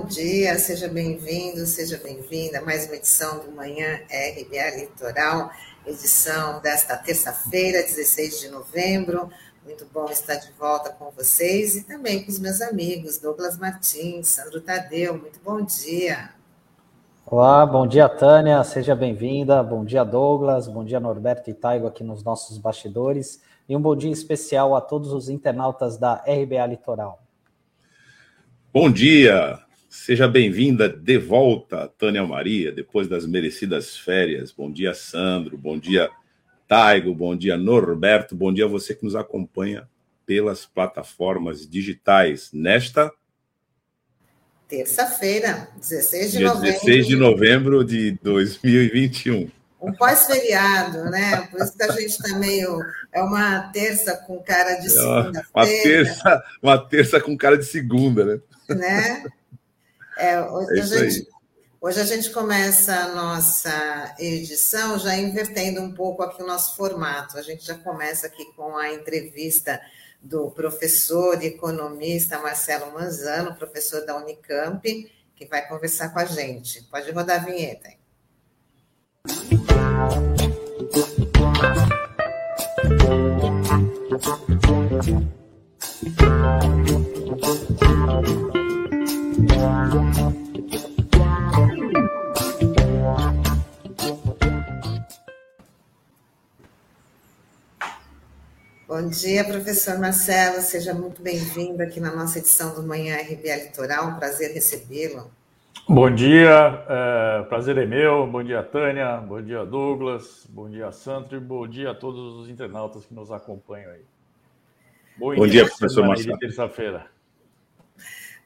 Bom dia, seja bem-vindo, seja bem-vinda a mais uma edição do Manhã RBA Litoral, edição desta terça-feira, 16 de novembro. Muito bom estar de volta com vocês e também com os meus amigos Douglas Martins, Sandro Tadeu. Muito bom dia. Olá, bom dia, Tânia, seja bem-vinda. Bom dia, Douglas. Bom dia, Norberto e Taigo aqui nos nossos bastidores. E um bom dia especial a todos os internautas da RBA Litoral. Bom dia, seja bem-vinda de volta, Tânia Maria, depois das merecidas férias. Bom dia, Sandro, bom dia, Taigo, bom dia, Norberto, bom dia a você que nos acompanha pelas plataformas digitais nesta terça-feira, 16 de dia novembro. 16 de novembro de 2021. Um pós-feriado, né? Por isso que a gente está meio. É uma terça com cara de segunda-feira. Uma terça, uma terça com cara de segunda, né? né? É, hoje, é a gente, hoje, a gente, começa a nossa edição já invertendo um pouco aqui o nosso formato. A gente já começa aqui com a entrevista do professor e economista Marcelo Manzano, professor da Unicamp, que vai conversar com a gente. Pode rodar a vinheta. Hein? Bom dia, professor Marcelo. Seja muito bem-vindo aqui na nossa edição do Manhã RBA Litoral. Um prazer recebê-lo. Bom dia, é, prazer é meu. Bom dia, Tânia. Bom dia, Douglas. Bom dia, Sandro. E bom dia a todos os internautas que nos acompanham aí. Bom, bom dia, professor Marcelo. terça-feira.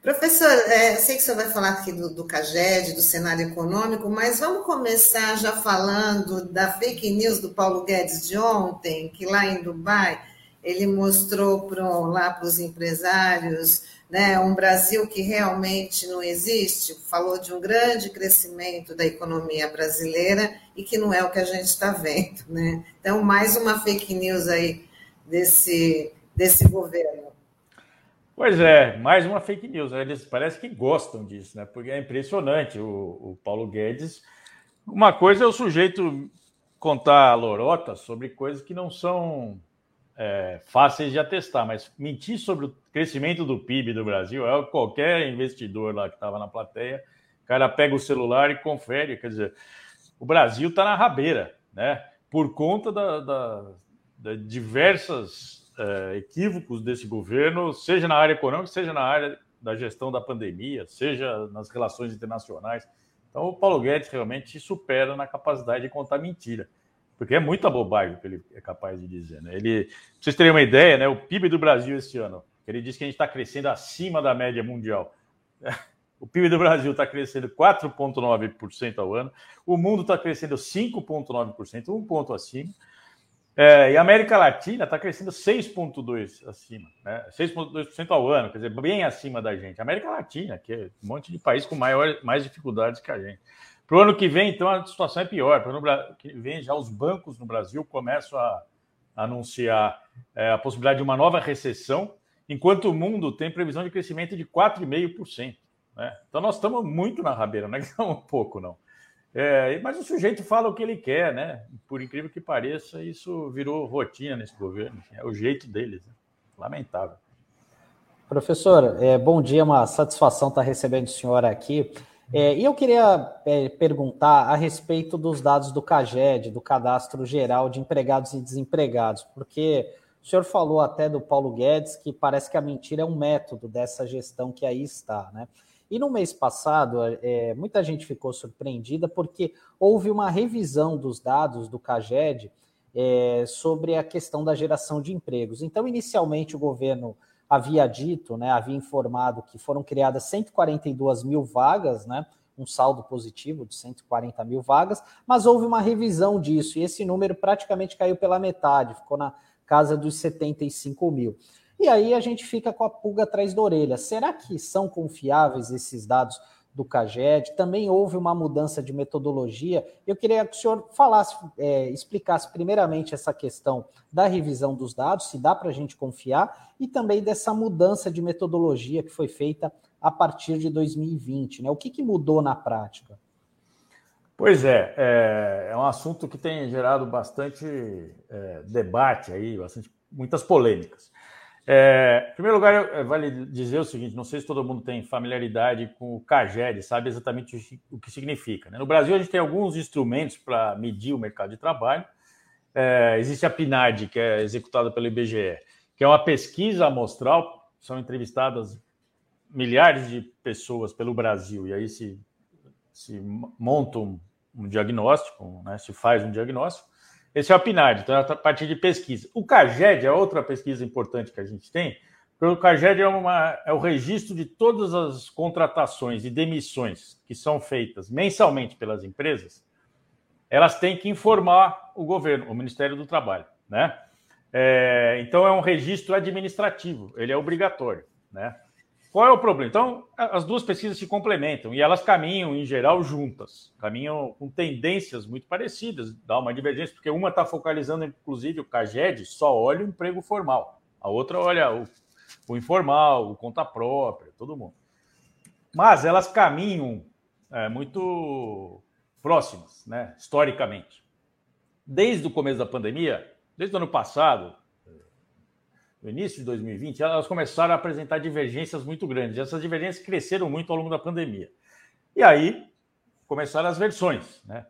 Professor, é, sei que o senhor vai falar aqui do, do CAGED, do cenário econômico, mas vamos começar já falando da fake news do Paulo Guedes de ontem, que lá em Dubai ele mostrou pro, lá para os empresários né, um Brasil que realmente não existe, falou de um grande crescimento da economia brasileira e que não é o que a gente está vendo. Né? Então, mais uma fake news aí desse, desse governo. Pois é, mais uma fake news. Né? Eles parece que gostam disso, né? Porque é impressionante o, o Paulo Guedes. Uma coisa é o sujeito contar lorota sobre coisas que não são é, fáceis de atestar, mas mentir sobre o crescimento do PIB do Brasil é qualquer investidor lá que estava na plateia, o cara pega o celular e confere, quer dizer, o Brasil está na rabeira, né? Por conta da, da, da diversas é, equívocos desse governo, seja na área econômica, seja na área da gestão da pandemia, seja nas relações internacionais. Então, o Paulo Guedes realmente supera na capacidade de contar mentira, porque é muita bobagem que ele é capaz de dizer. Né? Ele, pra vocês terem uma ideia, né, o PIB do Brasil esse ano, ele diz que a gente está crescendo acima da média mundial. O PIB do Brasil está crescendo 4,9% ao ano, o mundo está crescendo 5,9%, um ponto acima. É, e a América Latina está crescendo 6,2% acima, né? 6,2% ao ano, quer dizer, bem acima da gente. A América Latina, que é um monte de país com maior, mais dificuldades que a gente. Para o ano que vem, então, a situação é pior. Para o ano que vem, já os bancos no Brasil começam a anunciar é, a possibilidade de uma nova recessão, enquanto o mundo tem previsão de crescimento de 4,5%. Né? Então, nós estamos muito na rabeira, não é que estamos um pouco, não. É, mas o sujeito fala o que ele quer, né? Por incrível que pareça, isso virou rotina nesse governo. É o jeito deles. Né? Lamentável. Professor, é, bom dia, uma satisfação estar recebendo o senhor aqui. É, e eu queria é, perguntar a respeito dos dados do CAGED, do Cadastro Geral de Empregados e Desempregados, porque o senhor falou até do Paulo Guedes que parece que a mentira é um método dessa gestão que aí está, né? E no mês passado, é, muita gente ficou surpreendida porque houve uma revisão dos dados do CAGED é, sobre a questão da geração de empregos. Então, inicialmente, o governo havia dito, né, havia informado que foram criadas 142 mil vagas, né, um saldo positivo de 140 mil vagas, mas houve uma revisão disso e esse número praticamente caiu pela metade, ficou na casa dos 75 mil. E aí a gente fica com a pulga atrás da orelha. Será que são confiáveis esses dados do CAGED? Também houve uma mudança de metodologia. Eu queria que o senhor falasse, é, explicasse primeiramente essa questão da revisão dos dados, se dá para a gente confiar, e também dessa mudança de metodologia que foi feita a partir de 2020. Né? O que, que mudou na prática? Pois é, é, é, um assunto que tem gerado bastante é, debate aí, bastante, muitas polêmicas. É, em primeiro lugar, é, vale dizer o seguinte: não sei se todo mundo tem familiaridade com o CAGED, sabe exatamente o que significa. Né? No Brasil, a gente tem alguns instrumentos para medir o mercado de trabalho. É, existe a PNAD, que é executada pelo IBGE, que é uma pesquisa amostral, são entrevistadas milhares de pessoas pelo Brasil, e aí se se monta um, um diagnóstico, né, se faz um diagnóstico. Esse é o PNAD, então é a partir de pesquisa. O CAGED é outra pesquisa importante que a gente tem, o CAGED é, uma, é o registro de todas as contratações e demissões que são feitas mensalmente pelas empresas, elas têm que informar o governo, o Ministério do Trabalho, né? É, então é um registro administrativo, ele é obrigatório, né? Qual é o problema? Então, as duas pesquisas se complementam e elas caminham, em geral, juntas, caminham com tendências muito parecidas, dá uma divergência, porque uma está focalizando, inclusive, o CAGED só olha o emprego formal, a outra olha o, o informal, o conta própria, todo mundo. Mas elas caminham é, muito próximas, né, historicamente. Desde o começo da pandemia, desde o ano passado, no início de 2020, elas começaram a apresentar divergências muito grandes. Essas divergências cresceram muito ao longo da pandemia. E aí começaram as versões. Né?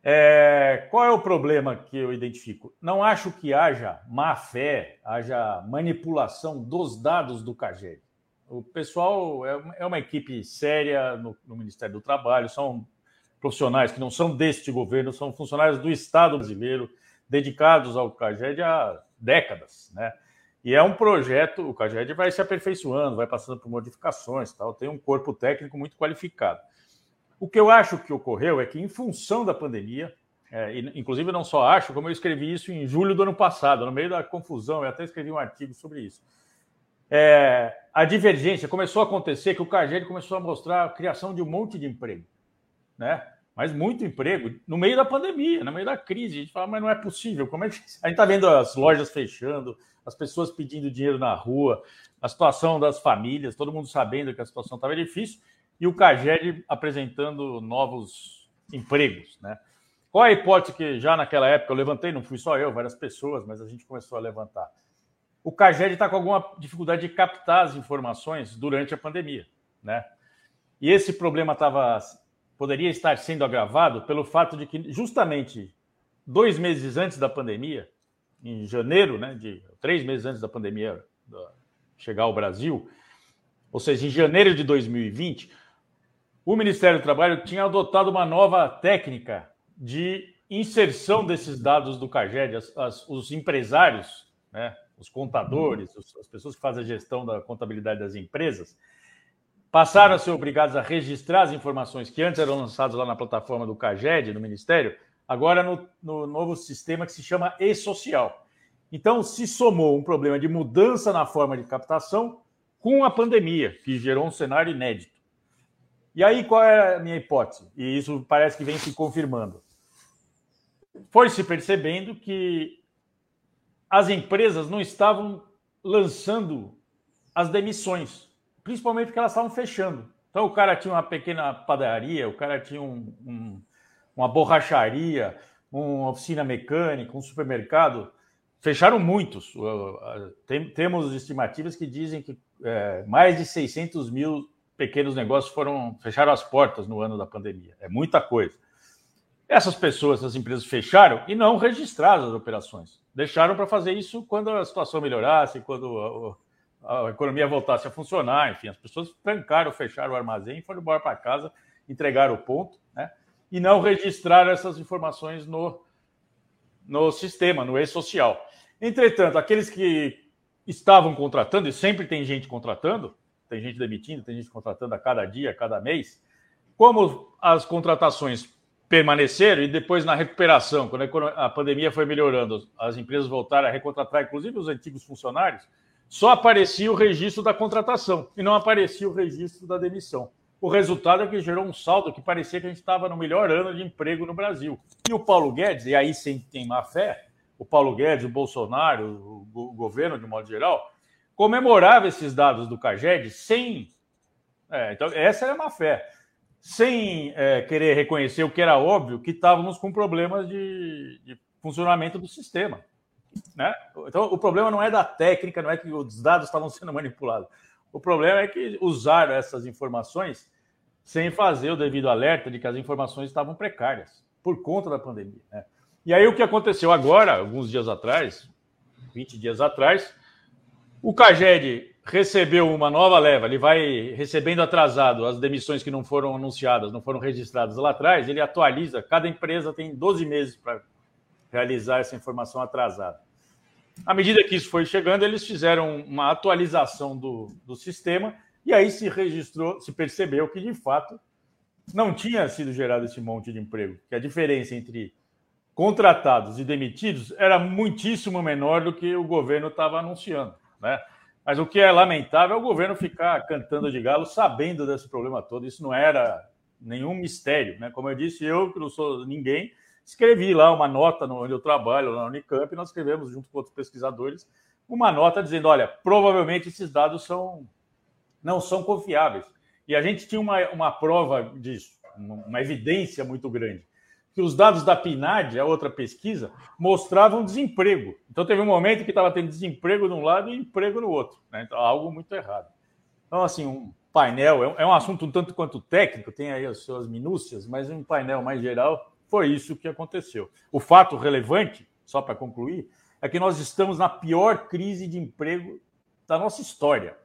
É, qual é o problema que eu identifico? Não acho que haja má fé, haja manipulação dos dados do CAGED. O pessoal é, é uma equipe séria no, no Ministério do Trabalho, são profissionais que não são deste governo, são funcionários do Estado brasileiro, dedicados ao CAGED há décadas, né? E é um projeto, o CAGED vai se aperfeiçoando, vai passando por modificações, tal, tem um corpo técnico muito qualificado. O que eu acho que ocorreu é que, em função da pandemia, é, inclusive não só acho, como eu escrevi isso em julho do ano passado, no meio da confusão, eu até escrevi um artigo sobre isso. É, a divergência começou a acontecer que o CAGED começou a mostrar a criação de um monte de emprego, né? Mas muito emprego no meio da pandemia, no meio da crise. A gente fala, mas não é possível. Como é que a gente está vendo as lojas fechando, as pessoas pedindo dinheiro na rua, a situação das famílias, todo mundo sabendo que a situação estava difícil, e o CAGED apresentando novos empregos. Né? Qual a hipótese que já naquela época eu levantei? Não fui só eu, várias pessoas, mas a gente começou a levantar. O CAGED está com alguma dificuldade de captar as informações durante a pandemia. Né? E esse problema tava, poderia estar sendo agravado pelo fato de que, justamente dois meses antes da pandemia, em janeiro, né, de três meses antes da pandemia chegar ao Brasil, ou seja, em janeiro de 2020, o Ministério do Trabalho tinha adotado uma nova técnica de inserção desses dados do CAGED, as, as, os empresários, né, os contadores, as pessoas que fazem a gestão da contabilidade das empresas, passaram a ser obrigados a registrar as informações que antes eram lançadas lá na plataforma do CAGED, no Ministério, agora no, no novo sistema que se chama e-social. Então, se somou um problema de mudança na forma de captação com a pandemia, que gerou um cenário inédito. E aí, qual é a minha hipótese? E isso parece que vem se confirmando. Foi se percebendo que as empresas não estavam lançando as demissões, principalmente porque elas estavam fechando. Então, o cara tinha uma pequena padaria, o cara tinha um, um uma borracharia, uma oficina mecânica, um supermercado, fecharam muitos. Tem, temos estimativas que dizem que é, mais de 600 mil pequenos negócios foram fecharam as portas no ano da pandemia. É muita coisa. Essas pessoas, essas empresas fecharam e não registraram as operações. Deixaram para fazer isso quando a situação melhorasse, quando a, a, economia voltasse a funcionar. Enfim, as pessoas trancaram, fecharam o armazém, foram embora para casa, entregaram o ponto, né? E não registrar essas informações no, no sistema, no e-social. Entretanto, aqueles que estavam contratando, e sempre tem gente contratando, tem gente demitindo, tem gente contratando a cada dia, a cada mês, como as contratações permaneceram e depois na recuperação, quando a pandemia foi melhorando, as empresas voltaram a recontratar, inclusive os antigos funcionários, só aparecia o registro da contratação e não aparecia o registro da demissão. O resultado é que gerou um saldo que parecia que a gente estava no melhor ano de emprego no Brasil. E o Paulo Guedes, e aí sem tem má fé, o Paulo Guedes, o Bolsonaro, o governo de modo geral, comemorava esses dados do CAGED sem É, então, essa era a má fé. Sem é, querer reconhecer o que era óbvio, que estávamos com problemas de, de funcionamento do sistema. Né? Então, o problema não é da técnica, não é que os dados estavam sendo manipulados. O problema é que usaram essas informações sem fazer o devido alerta de que as informações estavam precárias por conta da pandemia. Né? E aí o que aconteceu agora, alguns dias atrás, 20 dias atrás, o Caged recebeu uma nova leva, ele vai recebendo atrasado as demissões que não foram anunciadas, não foram registradas lá atrás, ele atualiza, cada empresa tem 12 meses para realizar essa informação atrasada. À medida que isso foi chegando, eles fizeram uma atualização do, do sistema e aí se registrou, se percebeu que de fato não tinha sido gerado esse monte de emprego, que a diferença entre contratados e demitidos era muitíssimo menor do que o governo estava anunciando, né? Mas o que é lamentável é o governo ficar cantando de galo sabendo desse problema todo. Isso não era nenhum mistério, né? Como eu disse, eu que não sou ninguém, escrevi lá uma nota no, onde eu trabalho, lá na Unicamp, e nós escrevemos, junto com outros pesquisadores, uma nota dizendo: olha, provavelmente esses dados são, não são confiáveis. E a gente tinha uma, uma prova disso, uma evidência muito grande. Que os dados da PNAD, a outra pesquisa, mostravam desemprego. Então teve um momento que estava tendo desemprego de um lado e emprego no outro. Né? Então, algo muito errado. Então, assim, um painel é um, é um assunto um tanto quanto técnico, tem aí as suas minúcias, mas um painel mais geral foi isso que aconteceu. O fato relevante, só para concluir, é que nós estamos na pior crise de emprego da nossa história.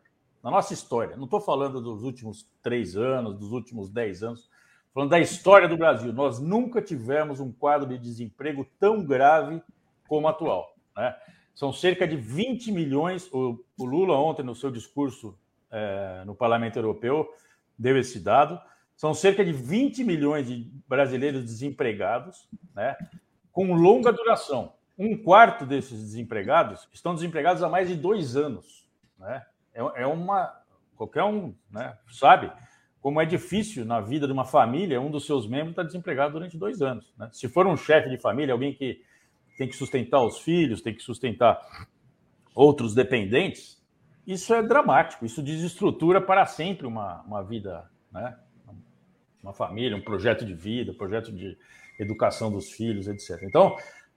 Na nossa história. Não estou falando dos últimos três anos, dos últimos dez anos, falando da história do Brasil. Nós nunca tivemos um quadro de desemprego tão grave como atual. Né? São cerca de 20 milhões. O, o Lula, ontem, no seu discurso é, no Parlamento Europeu, deu esse dado. São cerca de 20 milhões de brasileiros desempregados, né, com longa duração. Um quarto desses desempregados estão desempregados há mais de dois anos. Né? É, é uma. Qualquer um né, sabe como é difícil na vida de uma família um dos seus membros estar desempregado durante dois anos. Né? Se for um chefe de família, alguém que tem que sustentar os filhos, tem que sustentar outros dependentes, isso é dramático, isso desestrutura para sempre uma, uma vida né? Uma família, um projeto de vida, um projeto de educação dos filhos, etc. Então,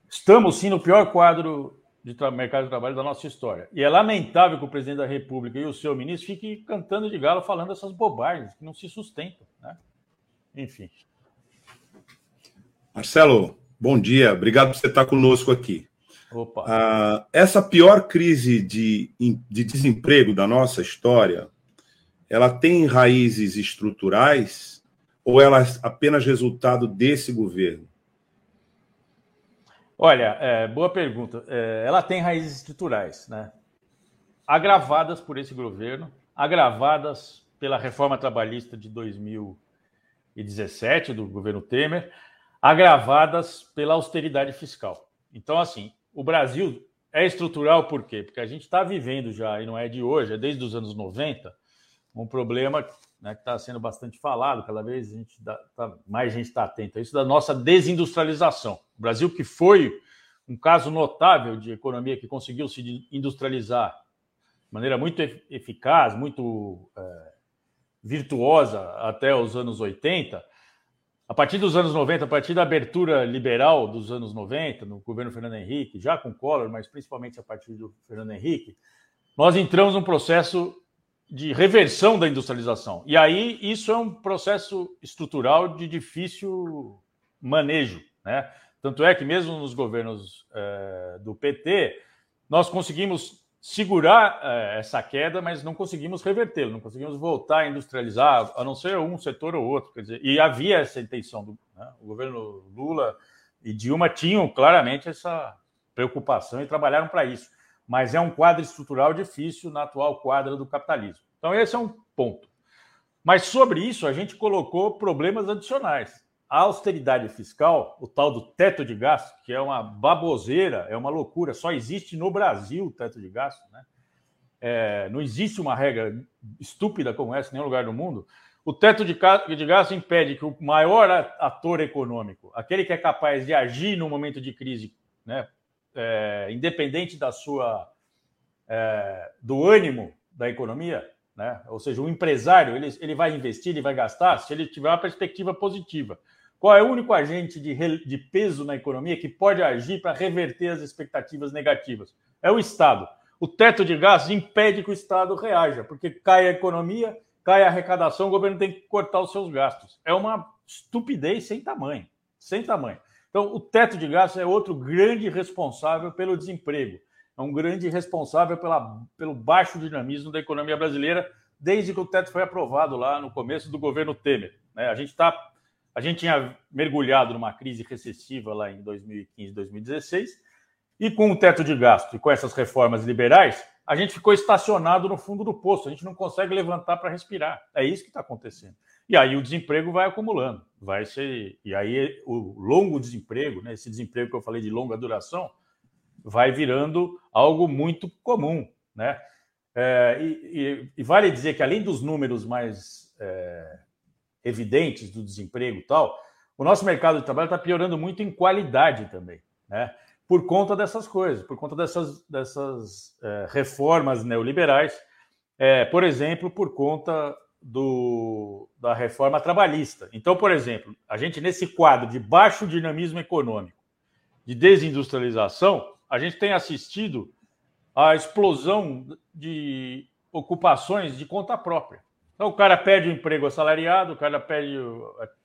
estamos sim no pior quadro de mercado de trabalho da nossa história. E é lamentável que o presidente da República e o seu ministro fiquem cantando de galo falando essas bobagens que não se sustentam. Né? Enfim. Marcelo, bom dia. Obrigado por você estar conosco aqui. Opa. Ah, essa pior crise de, de desemprego da nossa história, ela tem raízes estruturais ou ela é apenas resultado desse governo? Olha, é, boa pergunta. É, ela tem raízes estruturais, né? Agravadas por esse governo, agravadas pela reforma trabalhista de 2017 do governo Temer, agravadas pela austeridade fiscal. Então, assim, o Brasil é estrutural por quê? Porque a gente está vivendo já, e não é de hoje, é desde os anos 90, um problema né, que está sendo bastante falado, cada vez a gente dá, tá, mais gente está atenta a isso, da nossa desindustrialização. O Brasil, que foi um caso notável de economia que conseguiu se industrializar de maneira muito eficaz, muito é, virtuosa até os anos 80, a partir dos anos 90, a partir da abertura liberal dos anos 90, no governo Fernando Henrique, já com Collor, mas principalmente a partir do Fernando Henrique, nós entramos num processo de reversão da industrialização. E aí isso é um processo estrutural de difícil manejo, né? Tanto é que mesmo nos governos é, do PT nós conseguimos segurar é, essa queda, mas não conseguimos revertê-lo, não conseguimos voltar a industrializar, a não ser um setor ou outro. Quer dizer, e havia essa intenção do né? o governo Lula e Dilma tinham claramente essa preocupação e trabalharam para isso mas é um quadro estrutural difícil na atual quadra do capitalismo. Então, esse é um ponto. Mas sobre isso, a gente colocou problemas adicionais. A austeridade fiscal, o tal do teto de gasto, que é uma baboseira, é uma loucura, só existe no Brasil o teto de gasto, né? É, não existe uma regra estúpida como essa em nenhum lugar do mundo. O teto de gasto impede que o maior ator econômico, aquele que é capaz de agir no momento de crise, né, é, independente da sua é, do ânimo da economia, né? Ou seja, o empresário ele, ele vai investir, ele vai gastar se ele tiver uma perspectiva positiva. Qual é o único agente de, de peso na economia que pode agir para reverter as expectativas negativas? É o Estado. O teto de gastos impede que o Estado reaja, porque cai a economia, cai a arrecadação, o governo tem que cortar os seus gastos. É uma estupidez sem tamanho. Sem tamanho. Então, o teto de gastos é outro grande responsável pelo desemprego é um grande responsável pela, pelo baixo dinamismo da economia brasileira desde que o teto foi aprovado lá no começo do governo Temer. Né? A gente tá, a gente tinha mergulhado numa crise recessiva lá em 2015, 2016, e com o teto de gasto e com essas reformas liberais, a gente ficou estacionado no fundo do poço. A gente não consegue levantar para respirar. É isso que está acontecendo. E aí o desemprego vai acumulando, vai ser e aí o longo desemprego, né, esse desemprego que eu falei de longa duração, vai virando algo muito comum, né? É, e, e, vale dizer que além dos números mais é, evidentes do desemprego e tal, o nosso mercado de trabalho está piorando muito em qualidade também, né? Por conta dessas coisas, por conta dessas, dessas é, reformas neoliberais, é, por exemplo, por conta do, da reforma trabalhista. Então, por exemplo, a gente nesse quadro de baixo dinamismo econômico, de desindustrialização, a gente tem assistido à explosão de ocupações de conta própria. Então, o cara perde o emprego assalariado, o cara perde,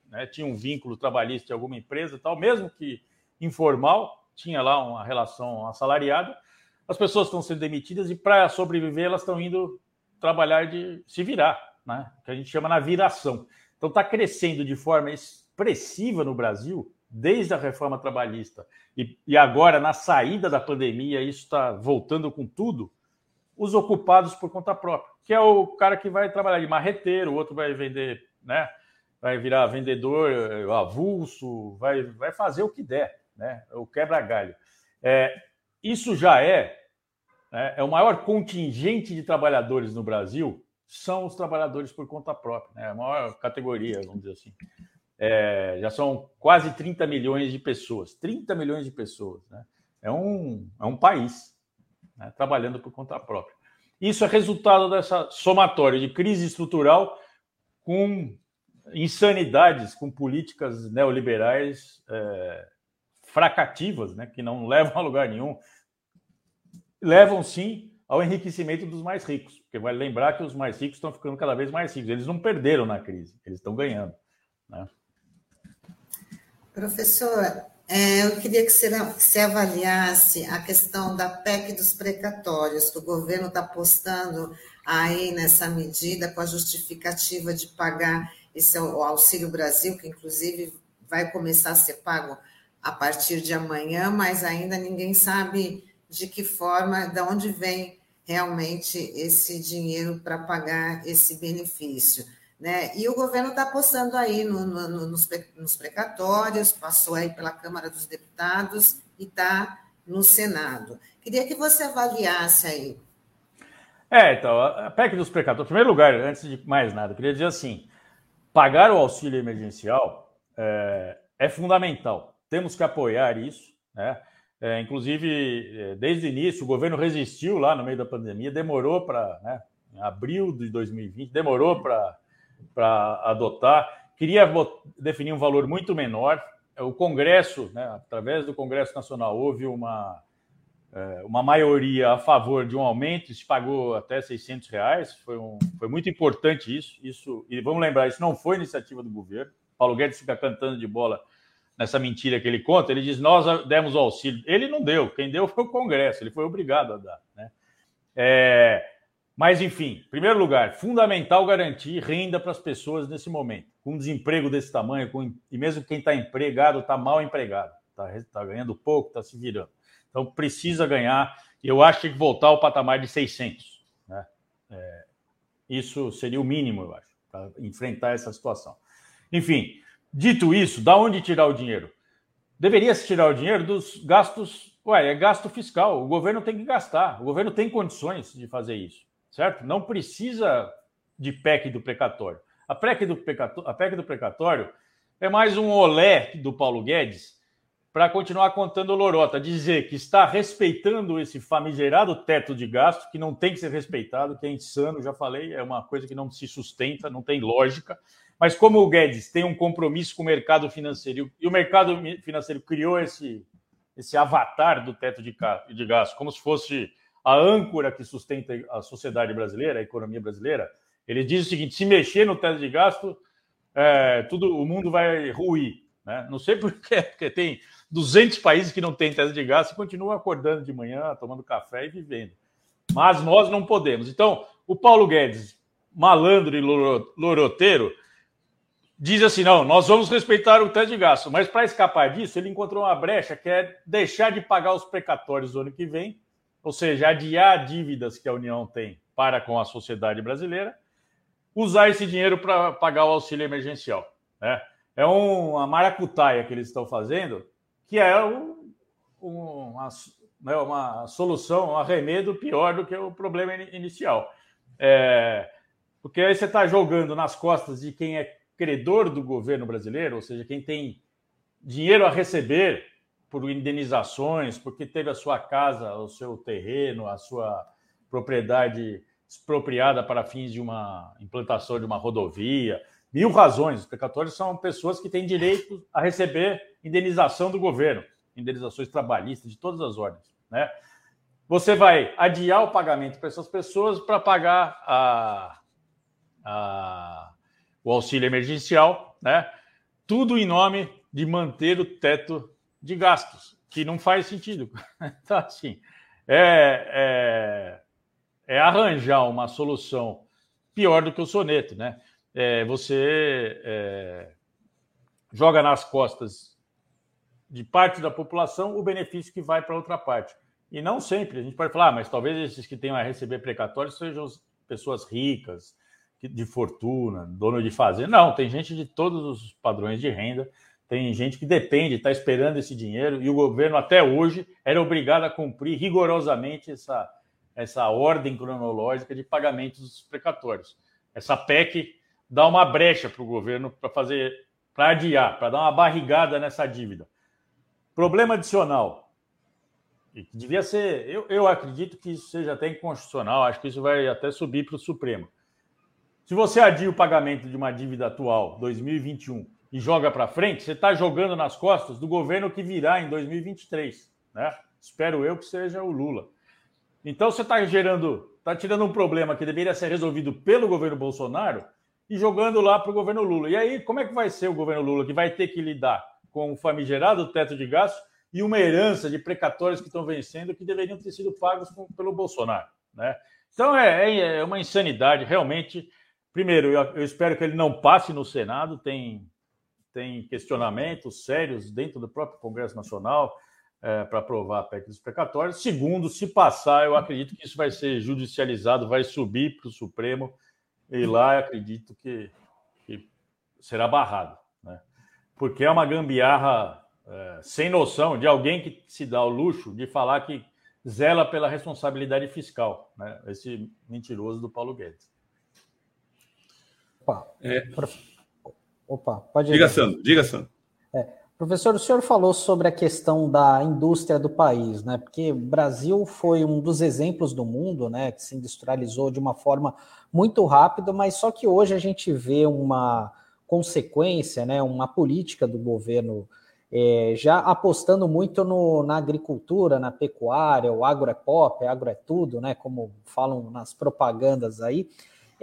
né, tinha um vínculo trabalhista em alguma empresa tal, mesmo que informal, tinha lá uma relação assalariada, as pessoas estão sendo demitidas e para sobreviver elas estão indo trabalhar de se virar, né? que a gente chama na viração. Então está crescendo de forma expressiva no Brasil desde a reforma trabalhista e, e agora, na saída da pandemia, isso está voltando com tudo, os ocupados por conta própria, que é o cara que vai trabalhar de marreteiro, o outro vai vender, né? Vai virar vendedor eh, avulso, vai, vai fazer o que der, né? O quebra-galho. É, isso já é, né, é o maior contingente de trabalhadores no Brasil são os trabalhadores por conta própria, né? A maior categoria, vamos dizer assim. É, já são quase 30 milhões de pessoas. 30 milhões de pessoas. Né? É, um, é um país né? trabalhando por conta própria. Isso é resultado dessa somatória de crise estrutural com insanidades, com políticas neoliberais é, fracativas, né? que não levam a lugar nenhum. Levam, sim, ao enriquecimento dos mais ricos. Porque vai lembrar que os mais ricos estão ficando cada vez mais ricos. Eles não perderam na crise, eles estão ganhando. Né? Professor, é, eu queria que você, avaliasse a questão da PEC dos precatórios, que o governo está postando aí nessa medida com a justificativa de pagar esse o Auxílio Brasil, que inclusive vai começar a ser pago a partir de amanhã, mas ainda ninguém sabe de que forma, de onde vem realmente esse dinheiro para pagar esse benefício. Né? E o governo está apostando aí no, no, nos, nos precatórios, passou aí pela Câmara dos Deputados e está no Senado. Queria que você avaliasse aí. É, então, a PEC dos precatórios, em primeiro lugar, antes de mais nada, queria dizer assim: pagar o auxílio emergencial é, é fundamental. Temos que apoiar isso, né? É, inclusive, é, desde o início, o governo resistiu lá no meio da pandemia, demorou para, né, em abril de 2020, demorou para adotar. Queria definir um valor muito menor. O Congresso, né, através do Congresso Nacional, houve uma, é, uma maioria a favor de um aumento, se pagou até 600 reais. Foi, um, foi muito importante isso. isso. E vamos lembrar, isso não foi iniciativa do governo. Paulo Guedes fica cantando de bola nessa mentira que ele conta. Ele diz: Nós demos o auxílio. Ele não deu, quem deu foi o Congresso, ele foi obrigado a dar. Né? É, mas, enfim, em primeiro lugar, fundamental garantir renda para as pessoas nesse momento. Com um desemprego desse tamanho, com, e mesmo quem está empregado está mal empregado, está tá ganhando pouco, está se virando. Então, precisa ganhar. Eu acho que tem que voltar ao patamar de 600. Né? É, isso seria o mínimo, eu acho, para enfrentar essa situação. Enfim, dito isso, da onde tirar o dinheiro? Deveria se tirar o dinheiro dos gastos. Ué, é gasto fiscal. O governo tem que gastar. O governo tem condições de fazer isso certo? Não precisa de PEC do precatório. A PEC do precatório, a PEC do precatório é mais um olé do Paulo Guedes para continuar contando lorota, dizer que está respeitando esse famigerado teto de gasto, que não tem que ser respeitado, que é insano, já falei, é uma coisa que não se sustenta, não tem lógica. Mas como o Guedes tem um compromisso com o mercado financeiro, e o mercado financeiro criou esse, esse avatar do teto de, de gasto, como se fosse a âncora que sustenta a sociedade brasileira, a economia brasileira, ele diz o seguinte: se mexer no teto de gasto, é, tudo, o mundo vai ruir. Né? Não sei por quê, porque tem 200 países que não têm teto de gasto e continuam acordando de manhã, tomando café e vivendo. Mas nós não podemos. Então, o Paulo Guedes, malandro e loroteiro, diz assim: não, nós vamos respeitar o teto de gasto. Mas para escapar disso, ele encontrou uma brecha que é deixar de pagar os precatórios do ano que vem, ou seja, adiar dívidas que a União tem para com a sociedade brasileira, usar esse dinheiro para pagar o auxílio emergencial. Né? É uma maracutaia que eles estão fazendo, que é um, uma, né, uma solução, um arremedo pior do que o problema inicial. É, porque aí você está jogando nas costas de quem é credor do governo brasileiro, ou seja, quem tem dinheiro a receber por indenizações, porque teve a sua casa, o seu terreno, a sua propriedade expropriada para fins de uma implantação de uma rodovia, mil razões. Os precatórios são pessoas que têm direito a receber indenização do governo, indenizações trabalhistas de todas as ordens, né? Você vai adiar o pagamento para essas pessoas para pagar a, a, o auxílio emergencial, né? Tudo em nome de manter o teto de gastos, que não faz sentido. Então, assim, é, é, é arranjar uma solução pior do que o soneto, né? É, você é, joga nas costas de parte da população o benefício que vai para outra parte. E não sempre. A gente pode falar, ah, mas talvez esses que tenham a receber precatórios sejam pessoas ricas, de fortuna, dono de fazenda. Não, tem gente de todos os padrões de renda tem gente que depende, está esperando esse dinheiro, e o governo até hoje era obrigado a cumprir rigorosamente essa, essa ordem cronológica de pagamentos precatórios. Essa PEC dá uma brecha para o governo para fazer, para adiar, para dar uma barrigada nessa dívida. Problema adicional. Devia ser, eu, eu acredito que isso seja até inconstitucional, acho que isso vai até subir para o Supremo. Se você adia o pagamento de uma dívida atual, 2021, e joga para frente, você está jogando nas costas do governo que virá em 2023. Né? Espero eu que seja o Lula. Então você está gerando, está tirando um problema que deveria ser resolvido pelo governo Bolsonaro e jogando lá para o governo Lula. E aí, como é que vai ser o governo Lula que vai ter que lidar com o famigerado teto de gastos e uma herança de precatórios que estão vencendo que deveriam ter sido pagos pelo Bolsonaro? Né? Então é, é, é uma insanidade, realmente. Primeiro, eu, eu espero que ele não passe no Senado, tem tem questionamentos sérios dentro do próprio Congresso Nacional é, para aprovar a PEC dos precatórios. Segundo, se passar, eu acredito que isso vai ser judicializado, vai subir para o Supremo e lá eu acredito que, que será barrado, né? porque é uma gambiarra é, sem noção de alguém que se dá o luxo de falar que zela pela responsabilidade fiscal, né? esse mentiroso do Paulo Guedes. Opa, é, Opa, pode ir. Diga, Sandro, diga, Sandro. É. Professor, o senhor falou sobre a questão da indústria do país, né? Porque o Brasil foi um dos exemplos do mundo, né? Que se industrializou de uma forma muito rápida, mas só que hoje a gente vê uma consequência, né? Uma política do governo é, já apostando muito no, na agricultura, na pecuária, o agro é pop, agro é tudo, né? Como falam nas propagandas aí.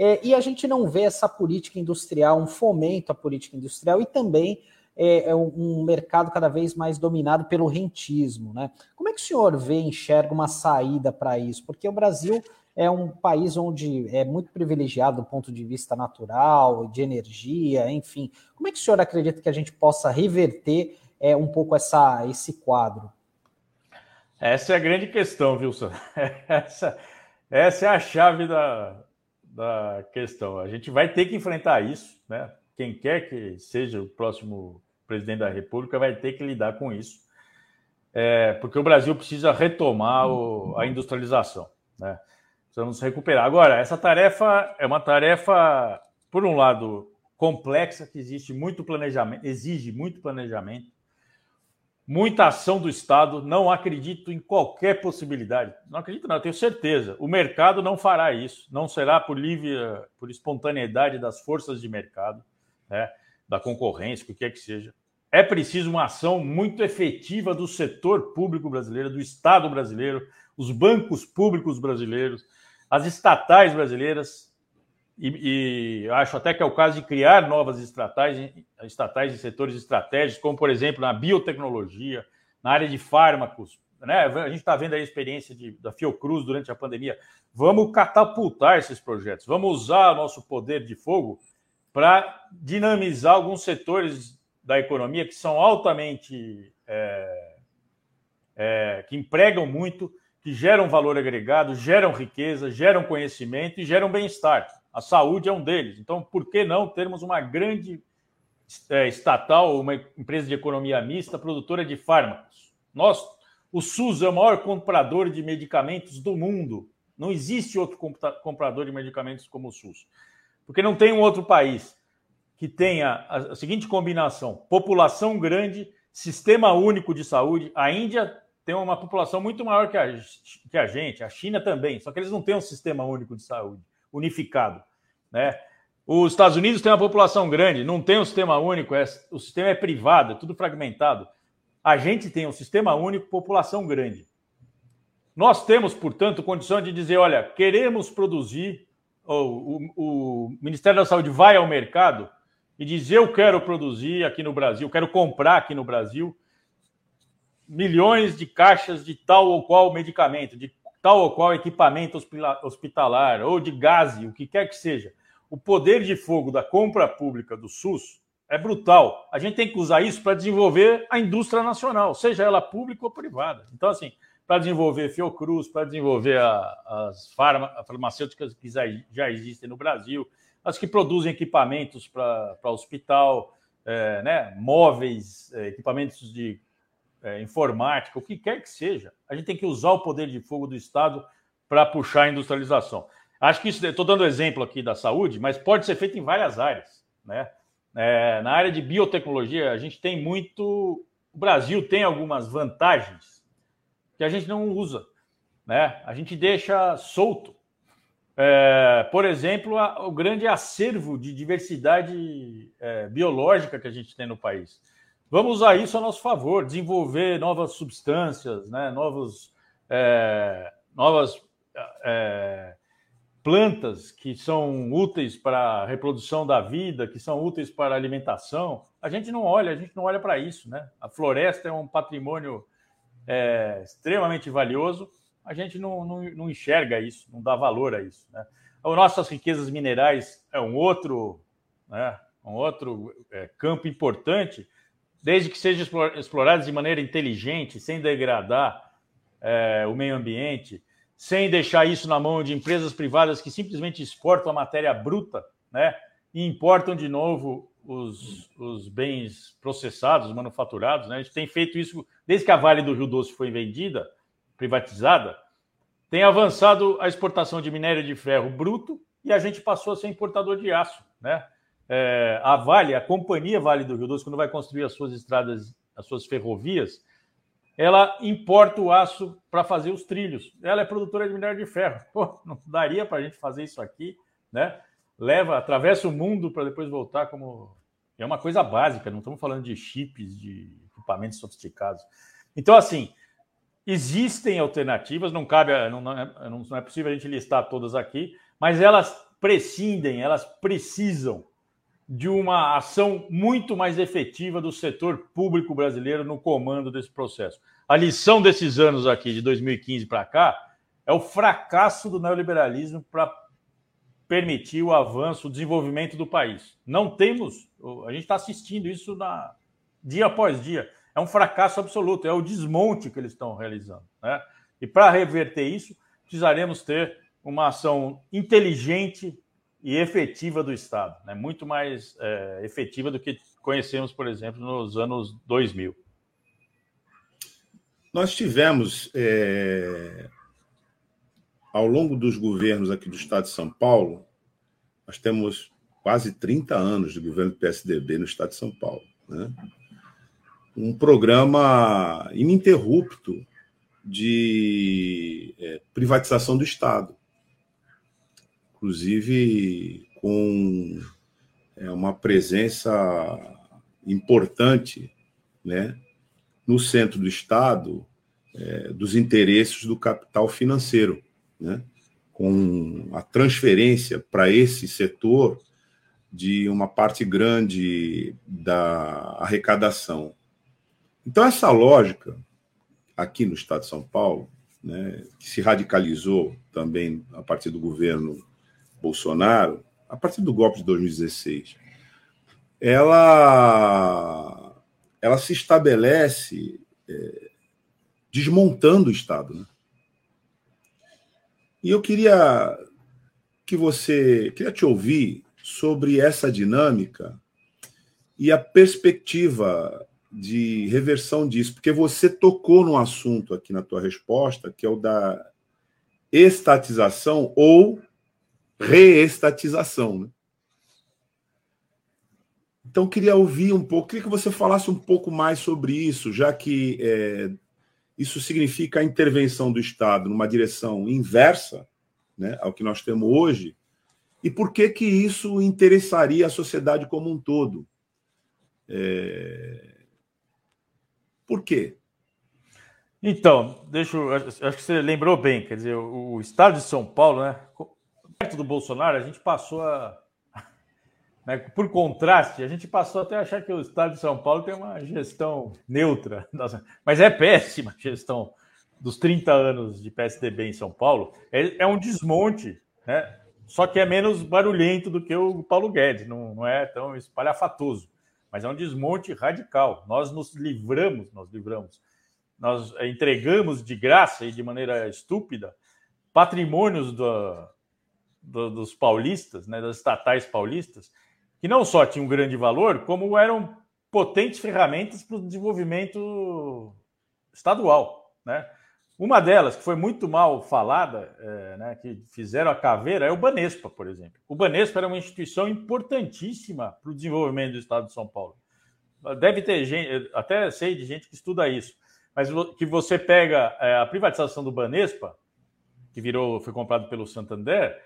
É, e a gente não vê essa política industrial, um fomento à política industrial e também é, é um mercado cada vez mais dominado pelo rentismo. Né? Como é que o senhor vê, enxerga uma saída para isso? Porque o Brasil é um país onde é muito privilegiado do ponto de vista natural, de energia, enfim. Como é que o senhor acredita que a gente possa reverter é, um pouco essa, esse quadro? Essa é a grande questão, Wilson. Essa, essa é a chave da, da questão. A gente vai ter que enfrentar isso, né? Quem quer que seja o próximo presidente da República vai ter que lidar com isso, é, porque o Brasil precisa retomar o, a industrialização, né? Precisamos recuperar. Agora, essa tarefa é uma tarefa, por um lado, complexa, que existe muito planejamento, exige muito planejamento, muita ação do Estado. Não acredito em qualquer possibilidade. Não acredito, não, tenho certeza. O mercado não fará isso. Não será por livre, por espontaneidade das forças de mercado, né, da concorrência, o que quer que seja. É preciso uma ação muito efetiva do setor público brasileiro, do Estado brasileiro, os bancos públicos brasileiros, as estatais brasileiras, e, e, acho até que é o caso de criar novas estatais, estatais em setores estratégicos, como, por exemplo, na biotecnologia, na área de fármacos. Né? A gente está vendo a experiência de, da Fiocruz durante a pandemia. Vamos catapultar esses projetos, vamos usar nosso poder de fogo para dinamizar alguns setores da economia que são altamente. É, é, que empregam muito, que geram valor agregado, geram riqueza, geram conhecimento e geram bem-estar. A saúde é um deles. Então, por que não termos uma grande é, estatal, uma empresa de economia mista, produtora de fármacos? Nós, o SUS é o maior comprador de medicamentos do mundo. Não existe outro comprador de medicamentos como o SUS. Porque não tem um outro país que tenha a seguinte combinação: população grande, sistema único de saúde. A Índia tem uma população muito maior que a, que a gente, a China também, só que eles não têm um sistema único de saúde unificado. Né? Os Estados Unidos têm uma população grande, não tem um sistema único, é, o sistema é privado, é tudo fragmentado. A gente tem um sistema único, população grande. Nós temos, portanto, condição de dizer: olha, queremos produzir, ou o, o Ministério da Saúde vai ao mercado e diz: eu quero produzir aqui no Brasil, quero comprar aqui no Brasil milhões de caixas de tal ou qual medicamento, de tal ou qual equipamento hospitalar, ou de gás, o que quer que seja. O poder de fogo da compra pública do SUS é brutal. A gente tem que usar isso para desenvolver a indústria nacional, seja ela pública ou privada. Então, assim, para desenvolver Fiocruz, para desenvolver a, as farma, farmacêuticas que já, já, existem no Brasil, as que produzem equipamentos para hospital, é, né, móveis, é, equipamentos de é, informática, o que quer que seja, a gente tem que usar o poder de fogo do Estado para puxar a industrialização. Acho que isso, estou dando exemplo aqui da saúde, mas pode ser feito em várias áreas. Né? É, na área de biotecnologia, a gente tem muito. O Brasil tem algumas vantagens que a gente não usa. Né? A gente deixa solto. É, por exemplo, a, o grande acervo de diversidade é, biológica que a gente tem no país. Vamos usar isso a nosso favor, desenvolver novas substâncias, né? Novos, é, novas é, plantas que são úteis para a reprodução da vida, que são úteis para a alimentação. A gente não olha, a gente não olha para isso, né? A floresta é um patrimônio é, extremamente valioso. A gente não, não, não, enxerga isso, não dá valor a isso. Né? As nossas riquezas minerais é um outro, né? um outro é, campo importante desde que sejam explorados de maneira inteligente, sem degradar é, o meio ambiente, sem deixar isso na mão de empresas privadas que simplesmente exportam a matéria bruta, né? E importam de novo os, os bens processados, manufaturados, né? A gente tem feito isso desde que a Vale do Rio Doce foi vendida, privatizada, tem avançado a exportação de minério de ferro bruto e a gente passou a ser importador de aço, né? É, a Vale, a companhia Vale do Rio Doce, quando vai construir as suas estradas, as suas ferrovias, ela importa o aço para fazer os trilhos. Ela é produtora de minério de ferro. Pô, não daria para a gente fazer isso aqui, né? Leva, atravessa o mundo para depois voltar como. É uma coisa básica, não estamos falando de chips, de equipamentos sofisticados. Então, assim, existem alternativas, não cabe, não, não, é, não é possível a gente listar todas aqui, mas elas prescindem, elas precisam de uma ação muito mais efetiva do setor público brasileiro no comando desse processo. A lição desses anos aqui, de 2015 para cá, é o fracasso do neoliberalismo para permitir o avanço, o desenvolvimento do país. Não temos, a gente está assistindo isso na, dia após dia. É um fracasso absoluto, é o desmonte que eles estão realizando. Né? E para reverter isso, precisaremos ter uma ação inteligente, e efetiva do Estado, né? muito mais é, efetiva do que conhecemos, por exemplo, nos anos 2000. Nós tivemos, é, ao longo dos governos aqui do Estado de São Paulo, nós temos quase 30 anos de governo do PSDB no Estado de São Paulo. Né? um programa ininterrupto de é, privatização do Estado, inclusive com é, uma presença importante né, no centro do Estado é, dos interesses do capital financeiro, né, com a transferência para esse setor de uma parte grande da arrecadação. Então, essa lógica, aqui no Estado de São Paulo, né, que se radicalizou também a partir do governo Bolsonaro, a partir do golpe de 2016, ela, ela se estabelece é, desmontando o Estado. Né? E eu queria que você, queria te ouvir sobre essa dinâmica e a perspectiva de reversão disso, porque você tocou num assunto aqui na tua resposta, que é o da estatização ou reestatização. Né? Então, queria ouvir um pouco, queria que você falasse um pouco mais sobre isso, já que é, isso significa a intervenção do Estado numa direção inversa né, ao que nós temos hoje, e por que que isso interessaria a sociedade como um todo? É... Por quê? Então, deixa eu, acho que você lembrou bem, quer dizer, o estado de São Paulo, né, perto do Bolsonaro, a gente passou a, né, por contraste, a gente passou até a achar que o estado de São Paulo tem uma gestão neutra, mas é péssima a gestão dos 30 anos de PSDB em São Paulo, é, é um desmonte, né? só que é menos barulhento do que o Paulo Guedes, não, não é tão espalhafatoso, mas é um desmonte radical. Nós nos livramos, nós livramos, nós entregamos de graça e de maneira estúpida patrimônios do, do, dos paulistas, né, das estatais paulistas, que não só tinham grande valor, como eram potentes ferramentas para o desenvolvimento estadual, né? Uma delas, que foi muito mal falada, é, né, que fizeram a caveira, é o Banespa, por exemplo. O Banespa era uma instituição importantíssima para o desenvolvimento do estado de São Paulo. Deve ter gente, até sei de gente que estuda isso, mas que você pega é, a privatização do Banespa, que virou, foi comprado pelo Santander,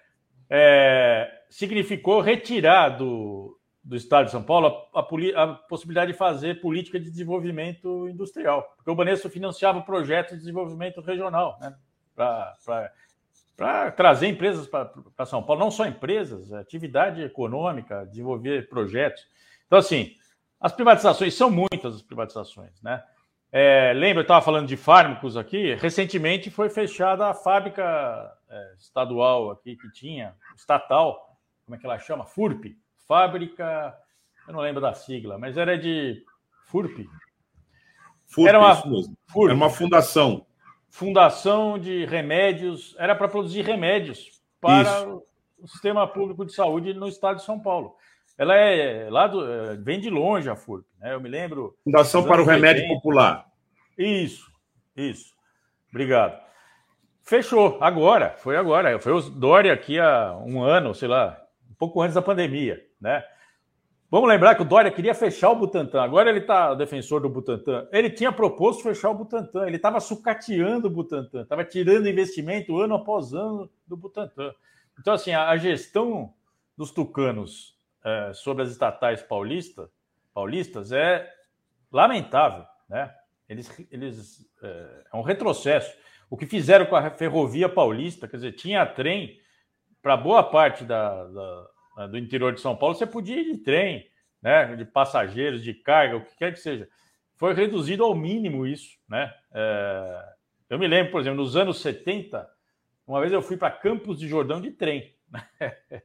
é, significou retirar do, do Estado de São Paulo a, a, a, possibilidade de fazer política de desenvolvimento industrial, porque o Banespa financiava projetos de desenvolvimento regional, né, para trazer empresas para São Paulo, não só empresas, atividade econômica, desenvolver projetos. Então, assim, as privatizações são muitas as privatizações, né? É, lembra, eu estava falando de fármacos aqui, recentemente foi fechada a fábrica é, estadual aqui que tinha, estatal, como é que ela chama? FURP, Fábrica, eu não lembro da sigla, mas era de FURP. FURP era uma, FURP. Era uma fundação. Fundação de remédios, era para produzir remédios para isso. o sistema público de saúde no estado de São Paulo. Ela é lá do, é, vem de longe a FURP, né? Eu me lembro. Fundação para o Remédio Popular. Isso, isso. Obrigado. Fechou, agora, foi agora. Foi o Dória aqui há um ano, sei lá, um pouco antes da pandemia, né? Vamos lembrar que o Dória queria fechar o Butantan. Agora ele está defensor do Butantan. Ele tinha proposto fechar o Butantan. Ele estava sucateando o Butantan, estava tirando investimento ano após ano do Butantan. Então, assim, a, gestão dos tucanos é, sobre as estatais paulista, paulistas é lamentável, né? Eles, eles é, é um retrocesso. O que fizeram com a ferrovia paulista, quer dizer, tinha trem para boa parte da, da, do interior de São Paulo, você podia ir de trem, né, de passageiros, de carga, o que quer que seja. Foi reduzido ao mínimo isso. Né? É, eu me lembro, por exemplo, nos anos 70, uma vez eu fui para Campos de Jordão de trem.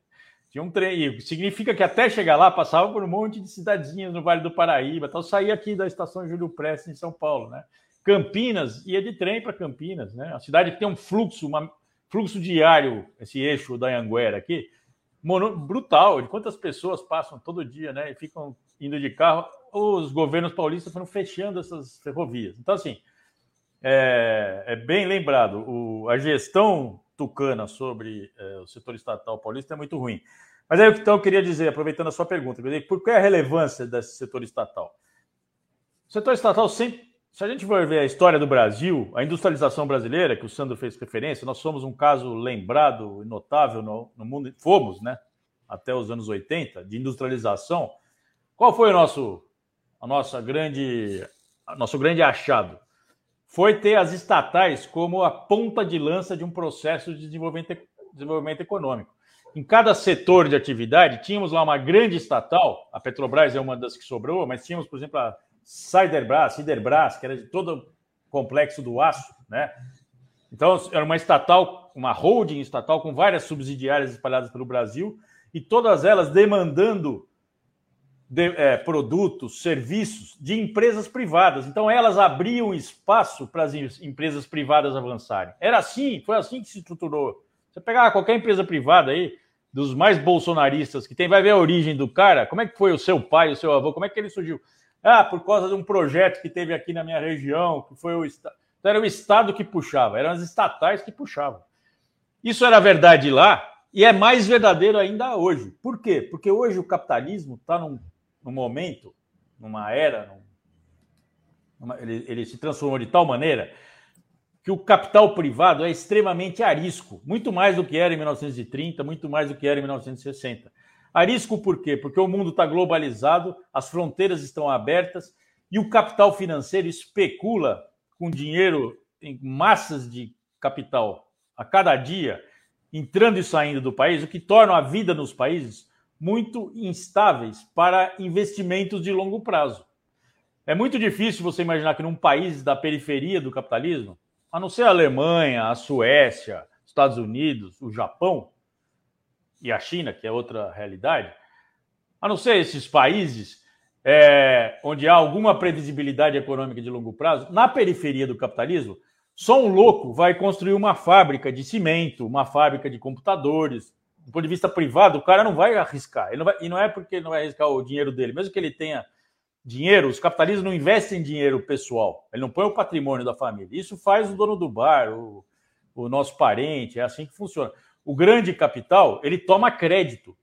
Tinha um trem, significa que até chegar lá passava por um monte de cidadezinhas no Vale do Paraíba, então saía aqui da estação Júlio Prestes em São Paulo, né? Campinas ia de trem para Campinas, né? A cidade tem um fluxo, uma, fluxo diário, esse eixo da Anguera aqui, brutal, de quantas pessoas passam todo dia, né, e ficam indo de carro. Os governos paulistas foram fechando essas ferrovias. Então, assim, é, é bem lembrado, o, a gestão tucana sobre é, o setor estatal paulista é muito ruim. Mas aí, então, eu queria dizer, aproveitando a sua pergunta, por que a relevância desse setor estatal? O setor estatal sempre. Se a gente for ver a história do Brasil, a industrialização brasileira, que o Sandro fez referência, nós somos um caso lembrado e notável no, no mundo. Fomos, né? Até os anos 80, de industrialização. Qual foi o nosso, a nossa grande, nosso grande achado? Foi ter as estatais como a ponta de lança de um processo de desenvolvimento, desenvolvimento econômico. Em cada setor de atividade, tínhamos lá uma grande estatal, a Petrobras é uma das que sobrou, mas tínhamos, por exemplo, a Siderbras, Siderbras, que era de todo o complexo do aço, né? Então, era uma estatal, uma holding estatal com várias subsidiárias espalhadas pelo Brasil e todas elas demandando de, é, produtos, serviços de empresas privadas. Então, elas abriam espaço para as empresas privadas avançarem. Era assim, foi assim que se estruturou. Você pegar qualquer empresa privada aí, dos mais bolsonaristas que tem, vai ver a origem do cara, como é que foi o seu pai, o seu avô, como é que ele surgiu? Ah, por causa de um projeto que teve aqui na minha região, que foi o Estado. Então, era o Estado que puxava, eram as estatais que puxavam. Isso era verdade lá e é mais verdadeiro ainda hoje. Por quê? Porque hoje o capitalismo está num, num, momento, numa era, num, numa, ele, ele se transformou de tal maneira que o capital privado é extremamente arisco, muito mais do que era em 1930, muito mais do que era em 1960. Arisco por quê? Porque o mundo está globalizado, as fronteiras estão abertas e o capital financeiro especula com dinheiro em massas de capital a cada dia, entrando e saindo do país, o que torna a vida nos países muito instáveis para investimentos de longo prazo. É muito difícil você imaginar que num país da periferia do capitalismo, a não ser a Alemanha, a Suécia, Estados Unidos, o Japão, e a China, que é outra realidade, a não ser esses países é, onde há alguma previsibilidade econômica de longo prazo, na periferia do capitalismo, só um louco vai construir uma fábrica de cimento, uma fábrica de computadores. Do ponto de vista privado, o cara não vai arriscar. Ele não vai, e não é porque não vai arriscar o dinheiro dele, mesmo que ele tenha dinheiro, os capitalistas não investem em dinheiro pessoal, ele não põe o patrimônio da família. Isso faz o dono do bar, o, o nosso parente, é assim que funciona o grande capital ele toma crédito.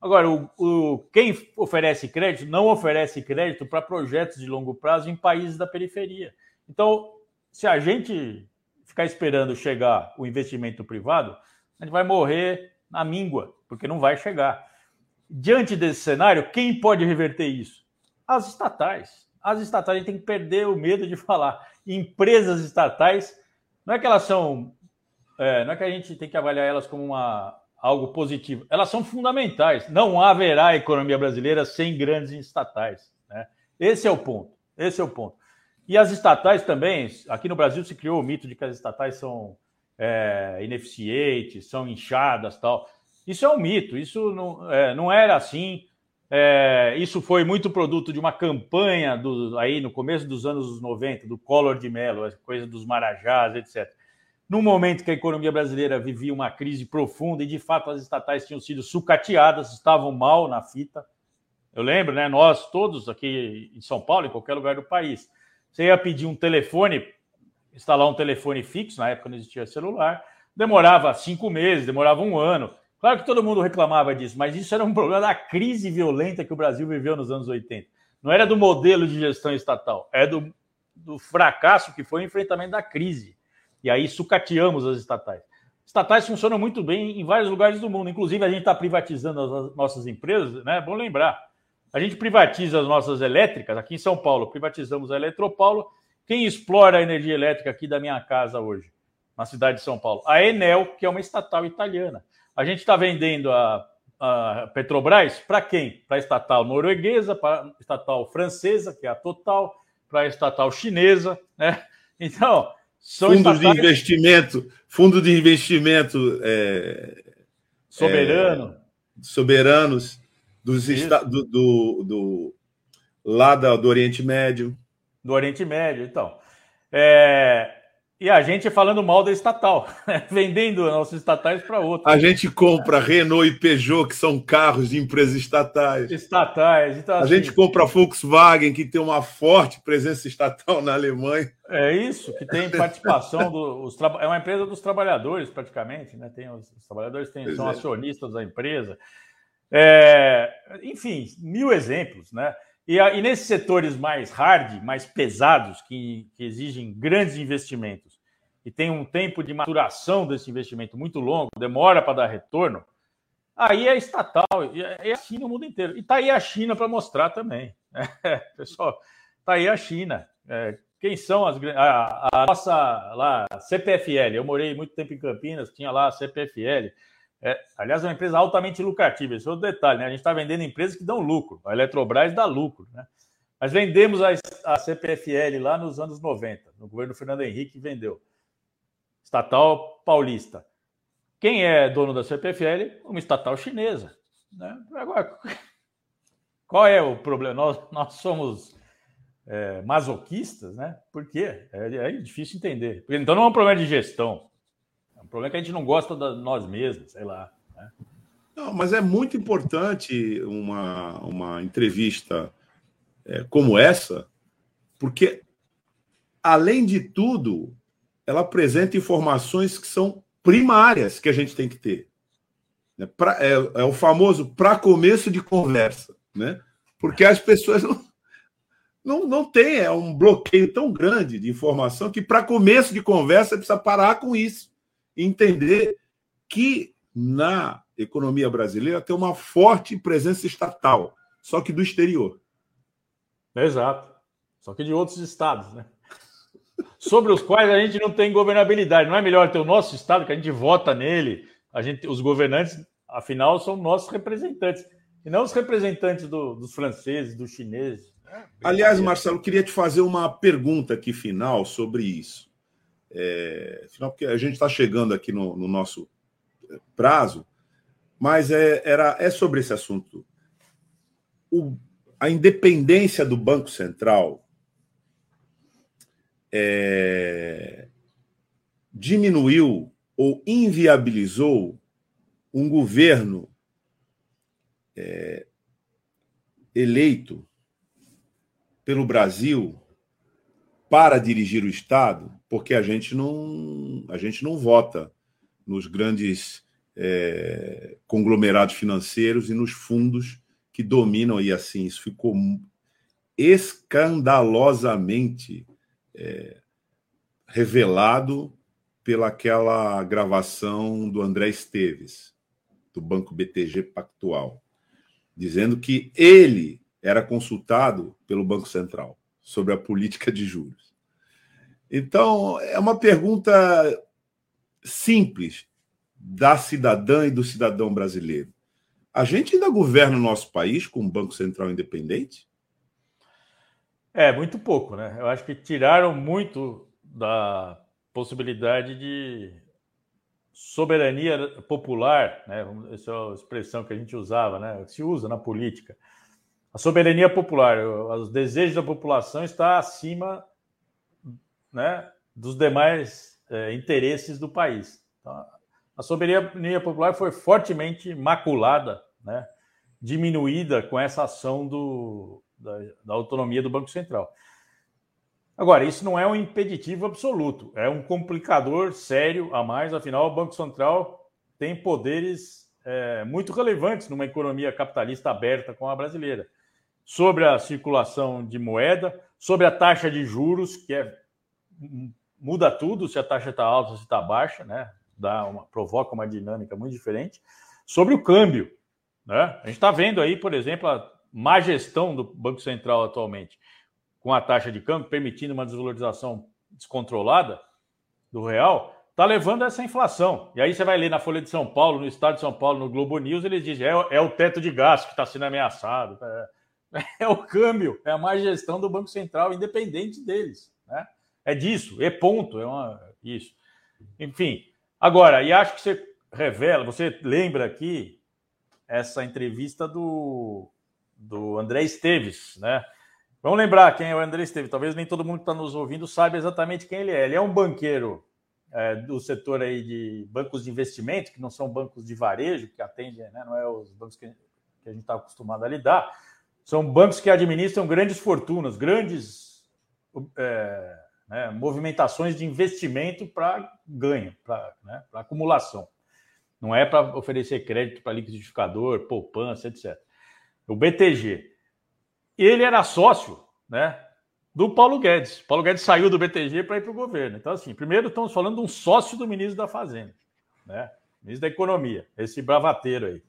Agora, o, o, quem oferece crédito não oferece crédito para projetos de longo prazo em países da periferia. Então, se a gente ficar esperando chegar o investimento privado, a gente vai morrer na míngua, porque não vai chegar. Diante desse cenário, quem pode reverter isso? As estatais. As estatais têm que perder o medo de falar. Empresas estatais, não é que elas são é, não é que a gente tem que avaliar elas como uma, algo positivo. Elas são fundamentais. Não haverá economia brasileira sem grandes estatais. Né? Esse é o ponto. Esse é o ponto. E as estatais também, aqui no Brasil se criou o mito de que as estatais são é, ineficientes, são inchadas tal. Isso é um mito, isso não, é, não era assim. É, isso foi muito produto de uma campanha do, aí no começo dos anos 90, do Collor de Mello, coisa dos Marajás, etc no momento que a economia brasileira vivia uma crise profunda e de fato as estatais tinham sido sucateadas, estavam mal na fita. Eu lembro, né? Nós todos aqui em São Paulo, em qualquer lugar do país, você ia pedir um telefone, instalar um telefone fixo, na época não existia celular, demorava cinco meses, demorava um ano. Claro que todo mundo reclamava disso, mas isso era um problema da crise violenta que o Brasil viveu nos anos 80. Não era do modelo de gestão estatal, é do, do fracasso que foi o enfrentamento da crise. E aí sucateamos as estatais. Estatais funcionam muito bem em vários lugares do mundo. Inclusive, a gente está privatizando as nossas empresas, né? É bom lembrar. A gente privatiza as nossas elétricas. Aqui em São Paulo, privatizamos a Eletropaulo. Quem explora a energia elétrica aqui da minha casa hoje, na cidade de São Paulo? A Enel, que é uma estatal italiana. A gente está vendendo a, a Petrobras para quem? Para a estatal norueguesa, para a estatal francesa, que é a Total, para a estatal chinesa, né? Então, são fundos de investimento, fundo de investimento é, soberano, é, soberanos dos do, do, do, lá do Oriente Médio. Do Oriente Médio, então. É, e a gente falando mal da estatal, vendendo nossos estatais para outros. A gente compra Renault e Peugeot, que são carros de empresas estatais. Estatais. Então, a assim, gente compra Volkswagen, que tem uma forte presença estatal na Alemanha. É isso, que tem participação dos é uma empresa dos trabalhadores praticamente, né? Tem os, os trabalhadores têm, são é. acionistas da empresa. É, enfim, mil exemplos, né? E, e nesses setores mais hard, mais pesados, que, que exigem grandes investimentos e tem um tempo de maturação desse investimento muito longo, demora para dar retorno, aí é estatal, é assim no mundo inteiro. E está aí a China para mostrar também. É, pessoal, está aí a China. É, quem são as a, a, nossa lá CPFL? Eu morei muito tempo em Campinas, tinha lá a CPFL. É, aliás, é uma empresa altamente lucrativa. Esse é outro detalhe, né? A gente está vendendo empresas que dão lucro. A Eletrobras dá lucro, né? Mas vendemos a, a CPFL lá nos anos 90. No governo Fernando Henrique vendeu. Estatal paulista. Quem é dono da CPFL? Uma estatal chinesa. Né? Agora, qual é o problema? Nós, nós somos é, masoquistas, né? Por quê? É, é, difícil entender. Então não é um problema de gestão. É um problema que a gente não gosta de nós mesmos, sei lá. Né? Não, mas é muito importante uma, uma entrevista é, como essa, porque, além de tudo, ela apresenta informações que são primárias que a gente tem que ter. É, pra, é, é o famoso para começo de conversa, né? Porque as pessoas não, não, não tem, é um bloqueio tão grande de informação que, para começo de conversa, precisa parar com isso e entender que na economia brasileira tem uma forte presença estatal, só que do exterior. Exato. Só que de outros estados, né? Sobre os quais a gente não tem governabilidade. Não é melhor ter o nosso estado, que a gente vota nele, a gente, os governantes, afinal, são nossos representantes, e não os representantes do, dos franceses, dos chineses. Aliás, Marcelo, queria te fazer uma pergunta aqui final sobre isso. É, porque a gente está chegando aqui no, no, nosso prazo, mas é, era, é sobre esse assunto. O, a independência do Banco Central é, diminuiu ou inviabilizou um governo é, eleito pelo Brasil para dirigir o Estado, porque a gente não, a gente não vota nos grandes é, conglomerados financeiros e nos fundos que dominam, e assim, isso ficou escandalosamente é, revelado pelaquela gravação do André Esteves, do Banco BTG Pactual, dizendo que ele era consultado pelo Banco Central sobre a política de juros. Então, é uma pergunta simples da cidadã e do cidadão brasileiro. A gente ainda governa o nosso país com um Banco Central independente? É, muito pouco, né? Eu acho que tiraram muito da possibilidade de soberania popular, né? Essa é a expressão que a gente usava, né? Que se usa na política a soberania popular, os desejos da população está acima né, dos demais é, interesses do país. Então, a soberania popular foi fortemente maculada, né, diminuída com essa ação do, da, da autonomia do Banco Central. Agora, isso não é um impeditivo absoluto, é um complicador sério a mais, afinal, o Banco Central tem poderes é, muito relevantes numa economia capitalista aberta como a brasileira sobre a circulação de moeda, sobre a taxa de juros, que é, muda tudo se a taxa está alta se está baixa, né? Dá uma, provoca uma dinâmica muito diferente. Sobre o câmbio, né? A gente está vendo aí, por exemplo, a má gestão do Banco Central atualmente, com a taxa de câmbio permitindo uma desvalorização descontrolada do real, está levando a essa inflação. E aí você vai ler na Folha de São Paulo, no Estado de São Paulo, no Globo News, eles dizem é, é o teto de gasto que está sendo ameaçado. É, é o câmbio, é a má gestão do Banco Central, independente deles. Né? É disso, é ponto, é uma, isso. Enfim, agora, e acho que você revela, você lembra aqui essa entrevista do, do André Esteves, né? Vamos lembrar quem é o André Esteves. Talvez nem todo mundo que está nos ouvindo saiba exatamente quem ele é. Ele é um banqueiro é, do setor aí de bancos de investimento, que não são bancos de varejo, que atendem, né? não é os bancos que, a gente está acostumado a lidar, são bancos que administram grandes fortunas, grandes é, né, movimentações de investimento para ganho, para né, acumulação. Não é para oferecer crédito para liquidificador, poupança, etc. O BTG. ele era sócio, né? Do Paulo Guedes. Paulo Guedes saiu do BTG para ir para o governo. Então, assim, primeiro estamos falando de um sócio do ministro da Fazenda, né? Ministro da Economia, esse bravateiro aí.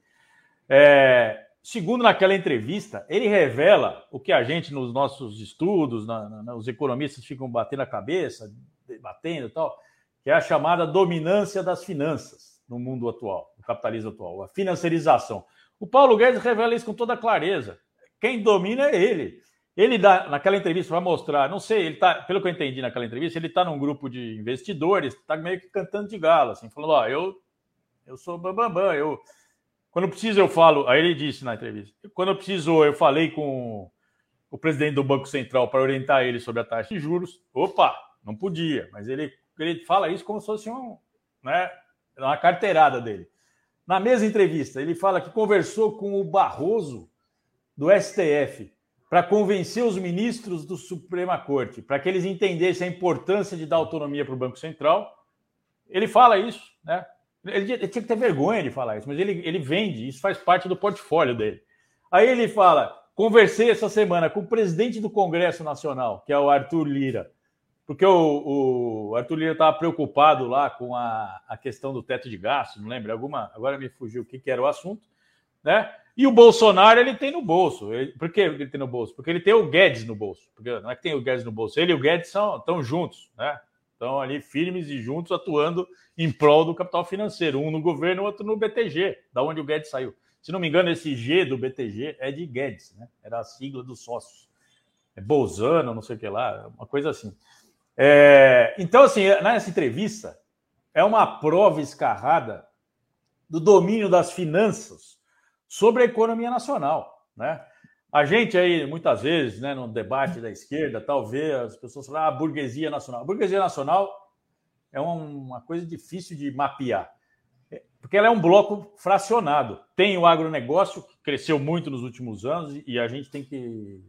É, segundo, naquela entrevista, ele revela o que a gente, nos nossos estudos, na, na, os economistas ficam batendo a cabeça, debatendo e tal, que é a chamada dominância das finanças no mundo atual, no capitalismo atual, a financiarização. O Paulo Guedes revela isso com toda clareza. Quem domina é ele. Ele dá, naquela entrevista vai mostrar, não sei, ele tá, pelo que eu entendi naquela entrevista, ele está num grupo de investidores, está meio que cantando de gala, assim, falando, ó, eu, eu sou bambambam, bam, bam, eu quando preciso eu falo, aí ele disse na entrevista, quando eu preciso eu falei com o presidente do Banco Central para orientar ele sobre a taxa de juros, opa, não podia, mas ele, ele fala isso como se fosse um, né, uma carteirada dele. Na mesma entrevista, ele fala que conversou com o Barroso do STF para convencer os ministros do Suprema Corte, para que eles entendessem a importância de dar autonomia para o Banco Central. Ele fala isso, né? Ele, ele, tinha que ter vergonha de falar isso, mas ele, ele vende, isso faz parte do portfólio dele. Aí ele fala: conversei essa semana com o presidente do Congresso Nacional, que é o Arthur Lira, porque o, o Arthur Lira estava preocupado lá com a, a questão do teto de gastos, não lembro, alguma, agora me fugiu o que, que era o assunto, né? E o Bolsonaro ele tem no bolso. Ele, por que ele tem no bolso? Porque ele tem o Guedes no bolso. Porque não é que tem o Guedes no bolso, ele e o Guedes são, estão juntos, né? Estão ali firmes e juntos atuando em prol do capital financeiro, um no governo, outro no BTG, da onde o Guedes saiu. Se não me engano, esse G do BTG é de Guedes, né? Era a sigla dos sócios. É Bolzano, não sei o que lá, uma coisa assim. É, então, assim, nessa entrevista, é uma prova escarrada do domínio das finanças sobre a economia nacional, né? A gente aí, muitas vezes, né, no debate da esquerda, talvez as pessoas falam, ah, burguesia nacional. A burguesia nacional é uma coisa difícil de mapear, é, porque ela é um bloco fracionado. Tem o agronegócio, que cresceu muito nos últimos anos, e a gente tem que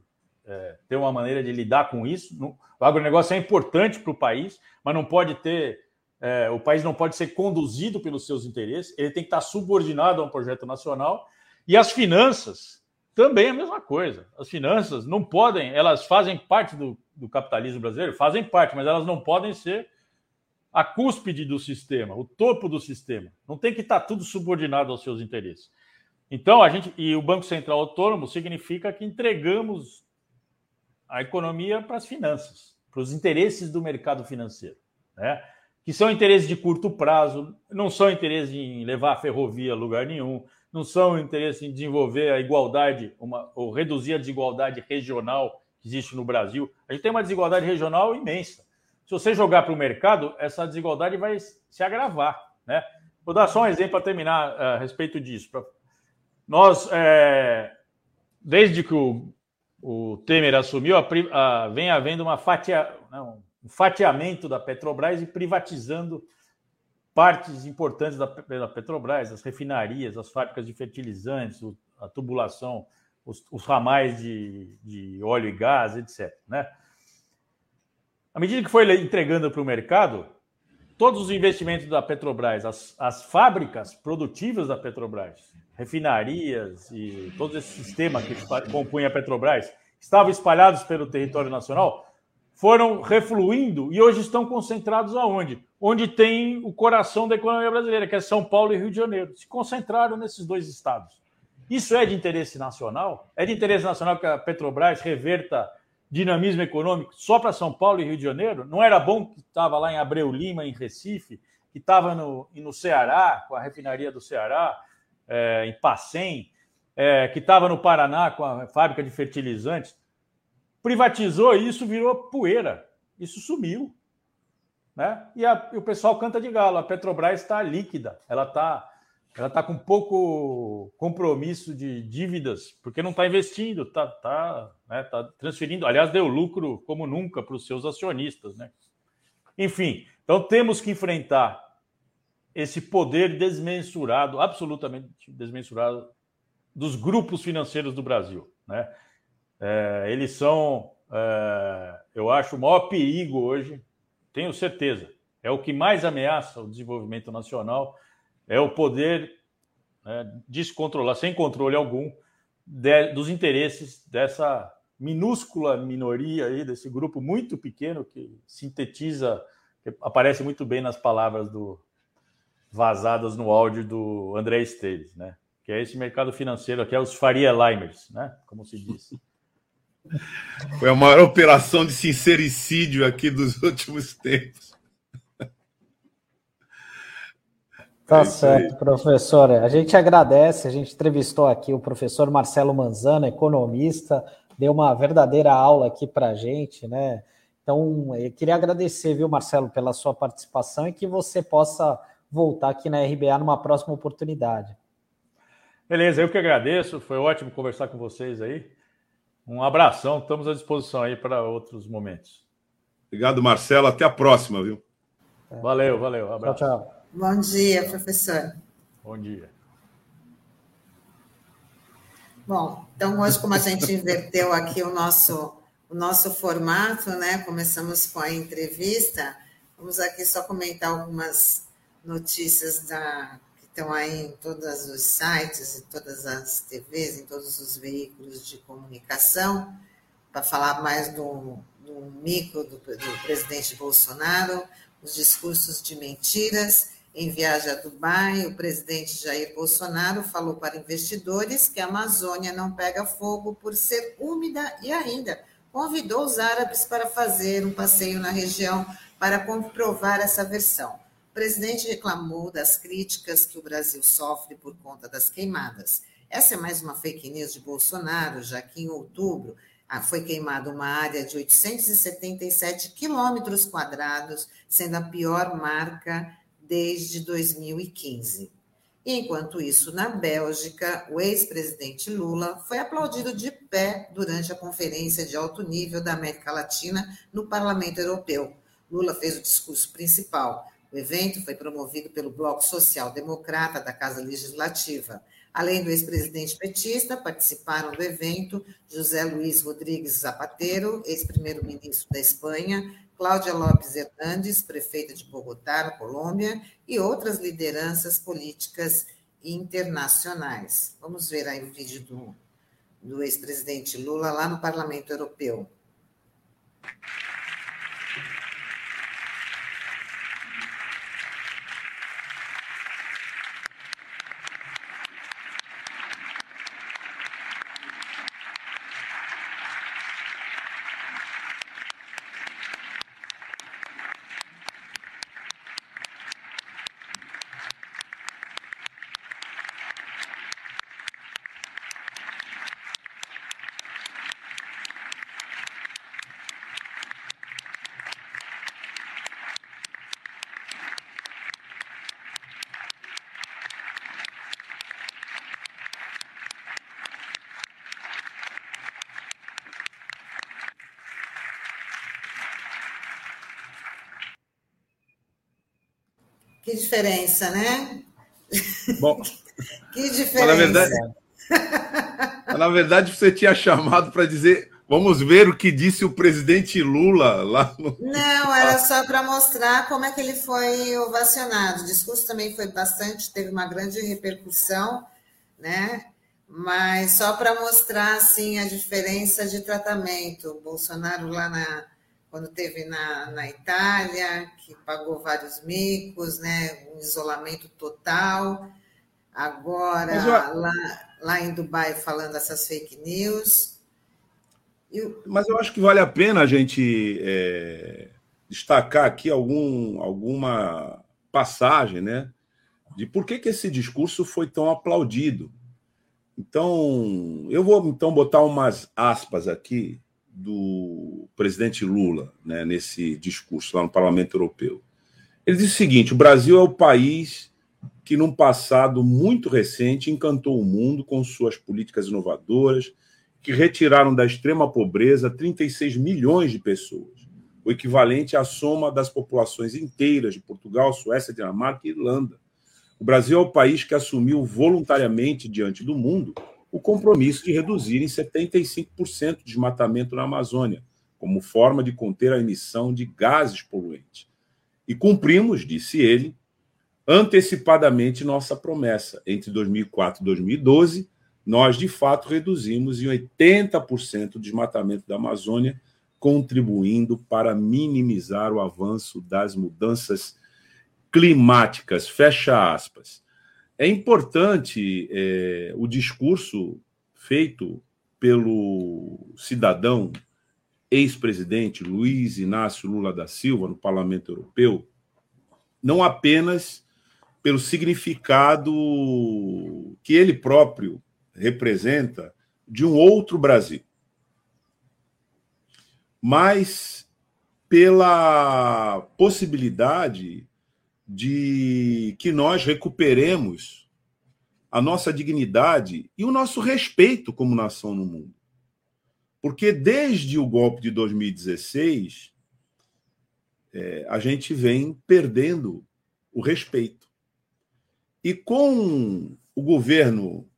é, ter uma maneira de lidar com isso. O agronegócio é importante para o país, mas não pode ter. É, o país não pode ser conduzido pelos seus interesses, ele tem que estar subordinado a um projeto nacional. E as finanças também é a mesma coisa. As finanças não podem, elas fazem parte do, do capitalismo brasileiro, fazem parte, mas elas não podem ser a cúspide do sistema, o topo do sistema. Não tem que estar tudo subordinado aos seus interesses. Então, a gente. E o Banco Central Autônomo significa que entregamos a economia para as finanças, para os interesses do mercado financeiro, né? que são interesses de curto prazo, não são interesses em levar a ferrovia a lugar nenhum, não são interesses em desenvolver a igualdade uma, ou reduzir a desigualdade regional que existe no Brasil. A gente tem uma desigualdade regional imensa. Se você jogar para o mercado, essa desigualdade vai se agravar. Né? Vou dar só um exemplo para terminar eh, a respeito disso. Nós, é, desde que o o Temer assumiu, a, a, vem havendo uma fatia, não, um fatiamento da Petrobras e privatizando partes importantes da, da Petrobras, as refinarias, as fábricas de fertilizantes, a tubulação, os, os ramais de, de, óleo e gás, etc. Né? À medida que foi entregando para o mercado, todos os investimentos da Petrobras, as, as fábricas produtivas da Petrobras, refinarias e todo esse sistema que compunha a Petrobras estavam espalhados pelo território nacional, foram refluindo e hoje estão concentrados aonde? Onde tem o coração da economia brasileira, que é São Paulo e Rio de Janeiro. Se concentraram nesses dois estados. Isso é de interesse nacional? É de interesse nacional que a Petrobras reverta dinamismo econômico só para São Paulo e Rio de Janeiro? Não era bom que estava lá em Abreu Lima, em Recife, que estava no, no Ceará, com a refinaria do Ceará, é, em Pacem, é, que estava no Paraná com a fábrica de fertilizantes, privatizou e isso virou poeira. Isso sumiu. Né? E, a, e o pessoal canta de galo. A Petrobras está líquida, ela está ela tá com pouco compromisso de dívidas, porque não está investindo, está tá, né, tá transferindo. Aliás, deu lucro como nunca para os seus acionistas. Né? Enfim, então temos que enfrentar esse poder desmensurado, absolutamente desmensurado, dos grupos financeiros do Brasil. Né? É, eles são, é, eu acho, o maior perigo hoje, tenho certeza, é o que mais ameaça o desenvolvimento nacional, é o poder né, descontrolar, sem controle algum, de, dos interesses dessa minúscula minoria aí, desse grupo muito pequeno que sintetiza, que aparece muito bem nas palavras do vazadas no áudio do André Esteves, né? Que é esse mercado financeiro aqui, é os Faria Limers, né? Como se diz. Foi a maior operação de sincericídio aqui dos últimos tempos. Tá é certo, professora. A gente agradece, a gente entrevistou aqui o professor Marcelo Manzano, economista, deu uma verdadeira aula aqui para a gente, né? Então, eu queria agradecer, viu, Marcelo, pela sua participação e que você possa voltar aqui na RBA numa próxima oportunidade. Beleza, eu que agradeço, foi ótimo conversar com vocês aí. Um abração, estamos à disposição aí para outros momentos. Obrigado, Marcelo. Até a próxima, viu? Valeu, valeu. Abraço. Tchau, tchau. Bom dia, professor. Bom dia. Bom, então hoje, como a gente inverteu aqui o nosso, o nosso formato, né? Começamos com a entrevista, vamos aqui só comentar algumas notícias da, que estão aí em todos os sites, em todas as TVs, em todos os veículos de comunicação, para falar mais do, do mico do, do presidente Bolsonaro, os discursos de mentiras em viagem a Dubai, o presidente Jair Bolsonaro falou para investidores que a Amazônia não pega fogo por ser úmida e ainda convidou os árabes para fazer um passeio na região para comprovar essa versão. O presidente reclamou das críticas que o Brasil sofre por conta das queimadas. Essa é mais uma fake news de Bolsonaro, já que em outubro ah, foi queimada uma área de 877 quilômetros quadrados, sendo a pior marca desde 2015. Enquanto isso, na Bélgica, o ex-presidente Lula foi aplaudido de pé durante a conferência de alto nível da América Latina no Parlamento Europeu. Lula fez o discurso principal. O evento foi promovido pelo Bloco Social Democrata da Casa Legislativa. Além do ex-presidente petista, participaram do evento José Luiz Rodrigues Zapatero, ex-primeiro-ministro da Espanha, Cláudia Lopes Hernandes, prefeita de Bogotá, Colômbia, e outras lideranças políticas internacionais. Vamos ver aí o vídeo do, do ex-presidente Lula lá no Parlamento Europeu. Que diferença, né? Bom, que diferença. Na verdade, na verdade, você tinha chamado para dizer Vamos ver o que disse o presidente Lula lá no. Não, era só para mostrar como é que ele foi ovacionado. O discurso também foi bastante, teve uma grande repercussão, né? Mas só para mostrar assim a diferença de tratamento. O Bolsonaro lá na, quando teve na, na Itália, que pagou vários micos, né, um isolamento total. Agora, eu... lá, lá em Dubai, falando essas fake news. Eu... Mas eu acho que vale a pena a gente é, destacar aqui algum, alguma passagem, né? De por que, que esse discurso foi tão aplaudido. Então, eu vou então botar umas aspas aqui do presidente Lula né, nesse discurso lá no Parlamento Europeu. Ele disse o seguinte: o Brasil é o país que, num passado muito recente, encantou o mundo com suas políticas inovadoras, que retiraram da extrema pobreza 36 milhões de pessoas, o equivalente à soma das populações inteiras de Portugal, Suécia, Dinamarca e Irlanda. O Brasil é o país que assumiu voluntariamente diante do mundo o compromisso de reduzir em 75% o desmatamento na Amazônia, como forma de conter a emissão de gases poluentes. E cumprimos, disse ele, antecipadamente nossa promessa. Entre 2004 e 2012, nós de fato reduzimos em 80% o desmatamento da Amazônia, contribuindo para minimizar o avanço das mudanças climáticas. Fecha aspas. É importante é, o discurso feito pelo cidadão ex-presidente Luiz Inácio Lula da Silva no Parlamento Europeu, não apenas pelo significado que ele próprio representa de um outro Brasil, mas pela possibilidade de que nós recuperemos a nossa dignidade e o nosso respeito como nação no mundo. Porque desde o golpe de 2016, é, a gente vem perdendo o respeito. E com o governo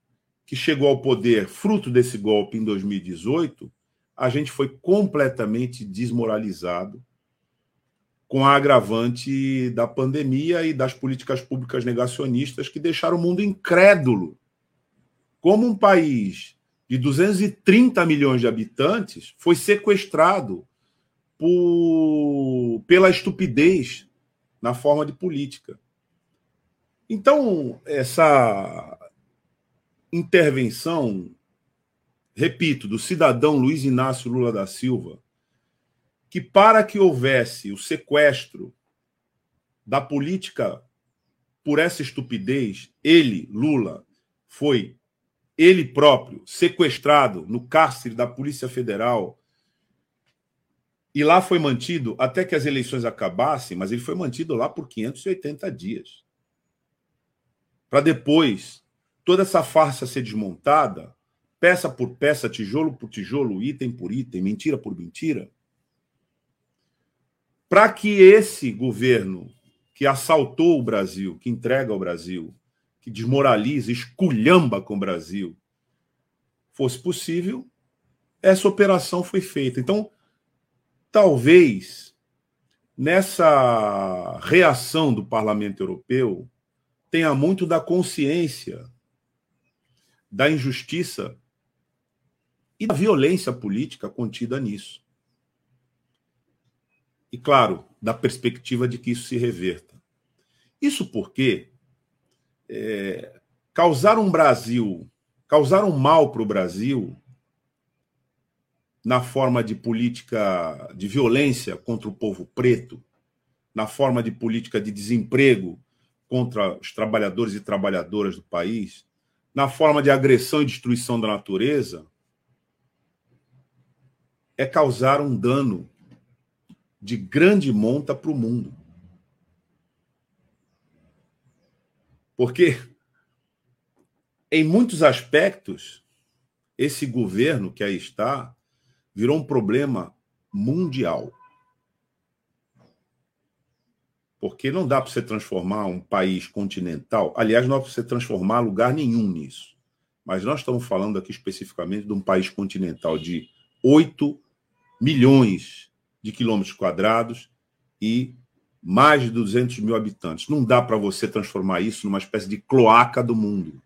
que chegou ao poder fruto desse golpe em 2018, a gente foi completamente desmoralizado com a agravante da pandemia e das políticas públicas negacionistas que deixaram o mundo incrédulo. Como um país de 230 milhões de habitantes foi sequestrado por, pela estupidez na forma de política. Então, essa intervenção, repito, do cidadão Luiz Inácio Lula da Silva, que para que houvesse o sequestro da política por essa estupidez, ele, Lula, foi ele próprio sequestrado no cárcere da Polícia Federal e lá foi mantido até que as eleições acabassem, mas ele foi mantido lá por 580 dias. Para depois toda essa farsa ser desmontada, peça por peça, tijolo por tijolo, item por item, mentira por mentira, para que esse governo que assaltou o Brasil, que entrega ao Brasil, que desmoraliza, esculhamba com o Brasil, fosse possível, essa operação foi feita. Então, talvez nessa reação do Parlamento Europeu tenha muito da consciência da injustiça e da violência política contida nisso. E, claro, da perspectiva de que isso se reverta. Isso porque é, causar um Brasil, causar um mal para o Brasil na forma de política de violência contra o povo preto, na forma de política de desemprego contra os trabalhadores e trabalhadoras do país, na forma de agressão e destruição da natureza, é causar um dano de grande monta para o mundo. Porque, em muitos aspectos, esse governo que aí está virou um problema mundial. Porque não dá para você transformar um país continental. Aliás, não dá para você transformar lugar nenhum nisso. Mas nós estamos falando aqui especificamente de um país continental de 8 milhões de quilômetros quadrados e mais de 200 mil habitantes. Não dá para você transformar isso numa espécie de cloaca do mundo.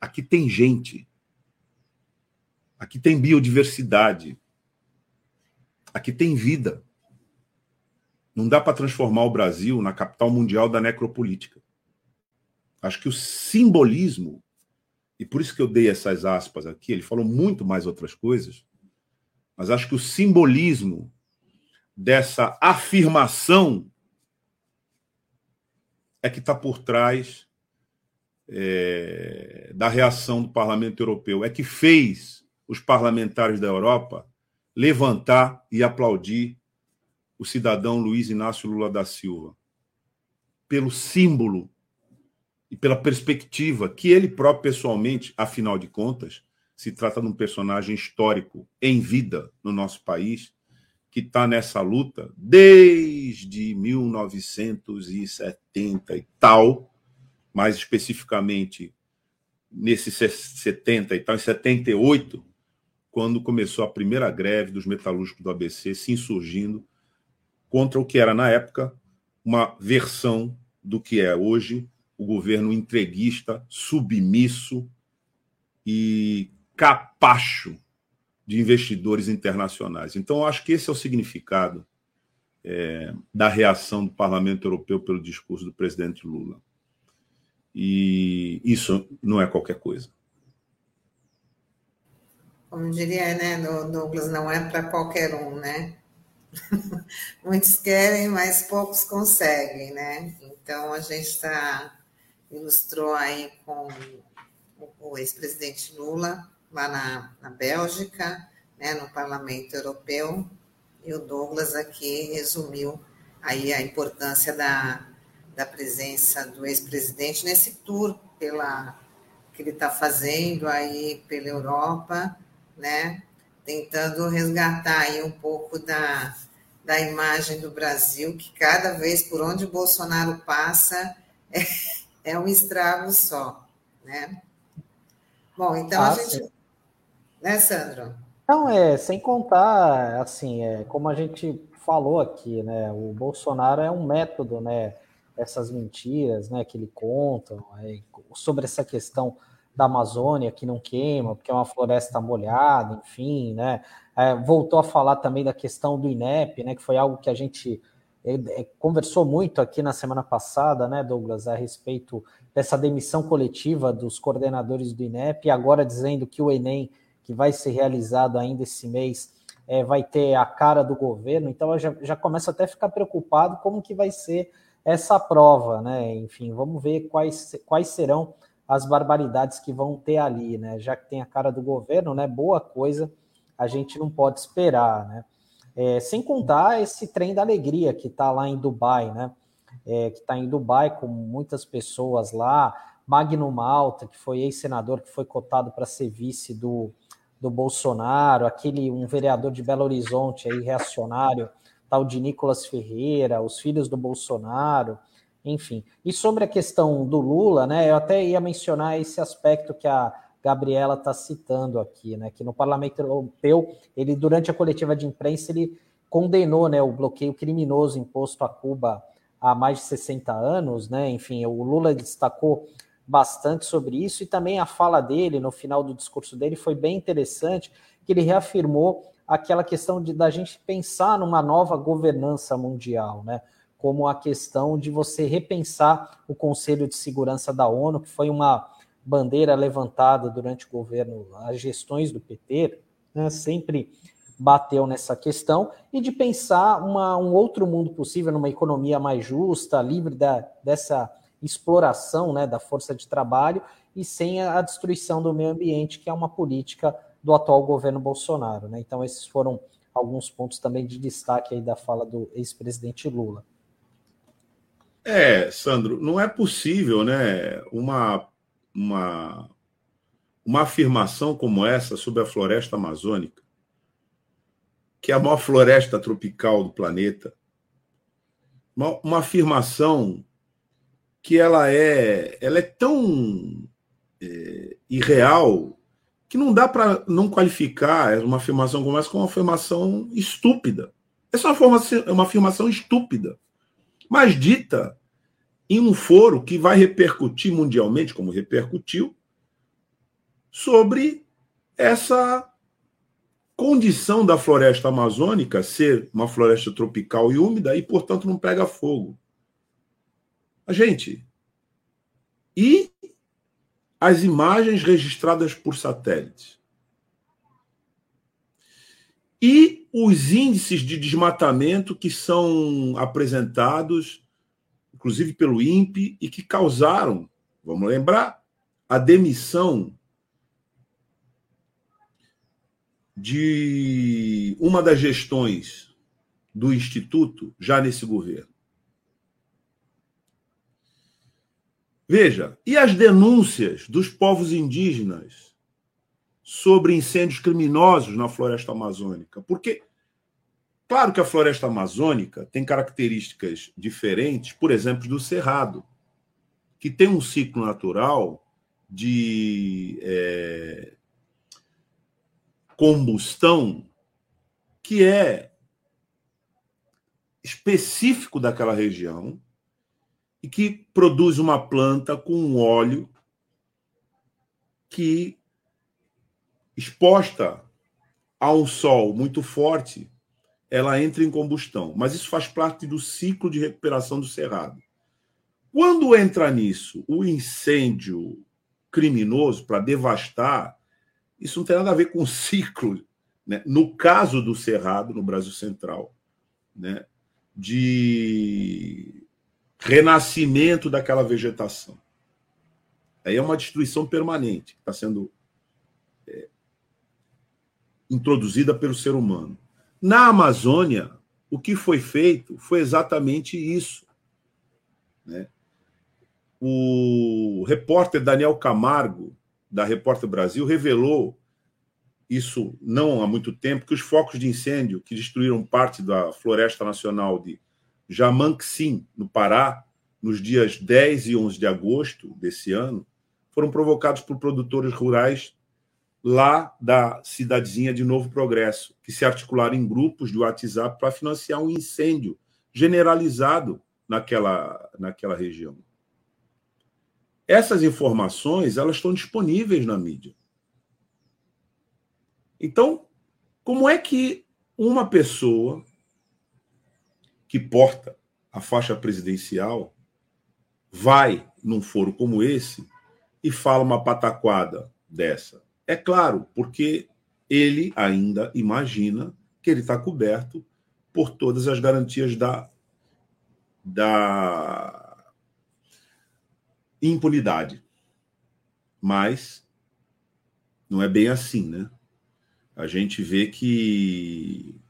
Aqui tem gente. Aqui tem biodiversidade. Aqui tem vida. Não dá para transformar o Brasil na capital mundial da necropolítica. Acho que o simbolismo, e por isso que eu dei essas aspas aqui, ele falou muito mais outras coisas, mas acho que o simbolismo dessa afirmação é que está por trás é, da reação do Parlamento Europeu, é que fez os parlamentares da Europa levantar e aplaudir o cidadão Luiz Inácio Lula da Silva, pelo símbolo e pela perspectiva que ele próprio pessoalmente, afinal de contas, se trata de um personagem histórico em vida no nosso país, que está nessa luta desde 1970 e tal, mais especificamente nesse 70 e tal, em 78, quando começou a primeira greve dos metalúrgicos do ABC se insurgindo contra o que era, na época, uma versão do que é hoje o governo entreguista, submisso, e capacho de investidores internacionais. Então, acho que esse é o significado é, da reação do Parlamento Europeu pelo discurso do presidente Lula. E isso não é qualquer coisa. Como diria, né, Douglas, não é para qualquer um, né? Muitos querem, mas poucos conseguem, né? Então a gente está ilustrou aí com o ex-presidente Lula lá na, na Bélgica, né, no Parlamento Europeu, e o Douglas aqui resumiu aí a importância da, da presença do ex-presidente nesse tour pela que ele está fazendo aí pela Europa, né? Tentando resgatar aí um pouco da, da imagem do Brasil, que cada vez por onde o Bolsonaro passa é, é um estrago só, né? Bom, então a gente. Né, Sandro? Não, é, sem contar, assim, é, como a gente falou aqui, né? O Bolsonaro é um método, né? Essas mentiras, né, que ele conta, é, sobre essa questão da Amazônia que não queima, porque é uma floresta molhada, enfim, né? É, voltou a falar também da questão do INEP, né? Que foi algo que a gente é, é, conversou muito aqui na semana passada, né, Douglas, a respeito dessa demissão coletiva dos coordenadores do INEP, e agora dizendo que o Enem, que vai ser realizado ainda esse mês, é, vai ter a cara do governo, então eu já, já começo até a ficar preocupado como que vai ser essa prova, né? Enfim, vamos ver quais, quais serão as barbaridades que vão ter ali, né? Já que tem a cara do governo, né? Boa coisa a gente não pode esperar, né? É, sem contar esse trem da alegria que está lá em Dubai, né? É, que está em Dubai com muitas pessoas lá. Magno Malta, que foi ex-senador, que foi cotado para ser vice do, do Bolsonaro, aquele um vereador de Belo Horizonte aí reacionário, tal de Nicolas Ferreira, os filhos do Bolsonaro, enfim. E sobre a questão do Lula, né? Eu até ia mencionar esse aspecto que a Gabriela está citando aqui, né? Que no Parlamento Europeu, ele durante a coletiva de imprensa ele condenou, né, o bloqueio criminoso imposto a Cuba há mais de 60 anos, né? Enfim, o Lula destacou bastante sobre isso e também a fala dele no final do discurso dele foi bem interessante, que ele reafirmou aquela questão de da gente pensar numa nova governança mundial, né? Como a questão de você repensar o Conselho de Segurança da ONU, que foi uma bandeira levantada durante o governo, as gestões do PT, né, sempre bateu nessa questão, e de pensar uma, um outro mundo possível, numa economia mais justa, livre da, dessa exploração né, da força de trabalho e sem a destruição do meio ambiente, que é uma política do atual governo Bolsonaro. Né? Então, esses foram alguns pontos também de destaque aí da fala do ex-presidente Lula. É, Sandro, não é possível, né, uma, uma, uma afirmação como essa sobre a floresta amazônica, que é a maior floresta tropical do planeta, uma, uma afirmação que ela é, ela é tão é, irreal que não dá para não qualificar uma afirmação como essa como uma afirmação estúpida. Essa é uma, formação, é uma afirmação estúpida, mas dita em um foro que vai repercutir mundialmente, como repercutiu, sobre essa condição da floresta amazônica ser uma floresta tropical e úmida e, portanto, não pega fogo. Gente. E as imagens registradas por satélites. E os índices de desmatamento que são apresentados, inclusive pelo INPE, e que causaram, vamos lembrar, a demissão de uma das gestões do Instituto já nesse governo. Veja, e as denúncias dos povos indígenas sobre incêndios criminosos na floresta amazônica? Porque, claro que a floresta amazônica tem características diferentes, por exemplo, do cerrado, que tem um ciclo natural de é, combustão que é específico daquela região e que produz uma planta com um óleo que exposta a um sol muito forte, ela entra em combustão. Mas isso faz parte do ciclo de recuperação do cerrado. Quando entra nisso o incêndio criminoso para devastar, isso não tem nada a ver com o ciclo. Né? No caso do Cerrado, no Brasil Central, né? de renascimento daquela vegetação. Aí é uma destruição permanente que está sendo é, introduzida pelo ser humano. Na Amazônia, o que foi feito foi exatamente isso. Né? O repórter Daniel Camargo, da Repórter Brasil, revelou isso não há muito tempo, que os focos de incêndio que destruíram parte da Floresta Nacional de Jamanxim, no Pará, nos dias 10 e 11 de agosto desse ano, foram provocados por produtores rurais lá da cidadezinha de Novo Progresso, que se articularam em grupos de WhatsApp para financiar um incêndio generalizado naquela, naquela região. Essas informações elas estão disponíveis na mídia. Então, como é que uma pessoa que porta a faixa presidencial vai num foro como esse e fala uma pataquada dessa? É claro, porque ele ainda imagina que ele está coberto por todas as garantias da, da impunidade. Mas não é bem assim, né? A gente vê que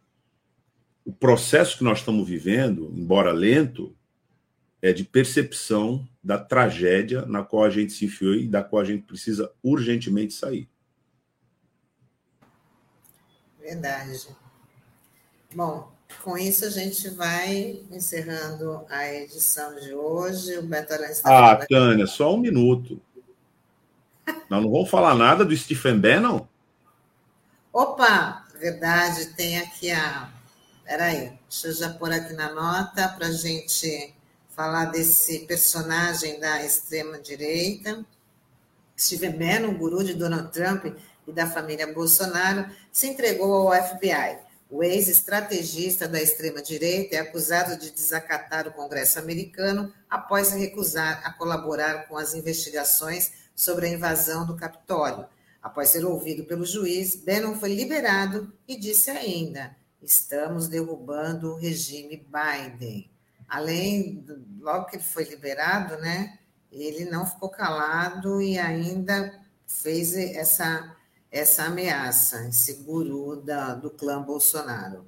o processo que nós estamos vivendo, embora lento, é de percepção da tragédia na qual a gente se enfiou e da qual a gente precisa urgentemente sair. Verdade. Bom, com isso a gente vai encerrando a edição de hoje. O Beto está Ah, Tânia, só um minuto. Nós não vamos falar nada do Stephen Bannon? Opa, verdade, tem aqui a. Peraí, deixa eu já pôr aqui na nota para a gente falar desse personagem da extrema-direita. Stephen Bannon, guru de Donald Trump e da família Bolsonaro, se entregou ao FBI. O ex-estrategista da extrema-direita é acusado de desacatar o Congresso americano após recusar a colaborar com as investigações sobre a invasão do Capitólio. Após ser ouvido pelo juiz, Bannon foi liberado e disse ainda: estamos derrubando o regime Biden. Além, logo que ele foi liberado, né, ele não ficou calado e ainda fez essa essa ameaça, esse guru da, do clã Bolsonaro.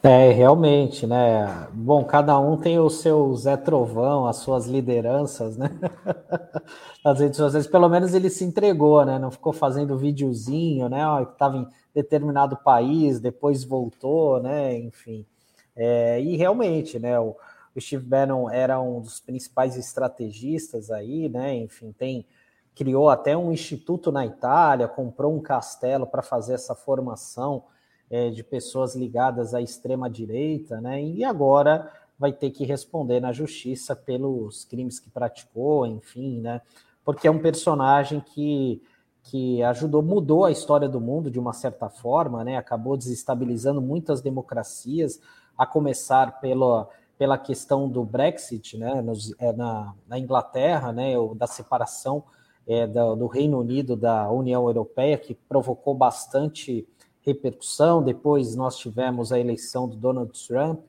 É, realmente, né? Bom, cada um tem o seu Zé Trovão, as suas lideranças, né? Nas redes sociais, pelo menos ele se entregou, né? Não ficou fazendo videozinho, né? Ó, que estava em determinado país, depois voltou, né? Enfim. É, e realmente, né? O, o Steve Bannon era um dos principais estrategistas aí, né? Enfim, tem criou até um instituto na Itália, comprou um castelo para fazer essa formação é, de pessoas ligadas à extrema direita, né? E agora vai ter que responder na justiça pelos crimes que praticou, enfim, né? Porque é um personagem que que ajudou, mudou a história do mundo de uma certa forma, né? Acabou desestabilizando muitas democracias, a começar pela, pela questão do Brexit, né? Nos, é, na, na Inglaterra, né? Da separação é, do, do, Reino Unido da União Europeia, que provocou bastante repercussão. Depois nós tivemos a eleição do Donald Trump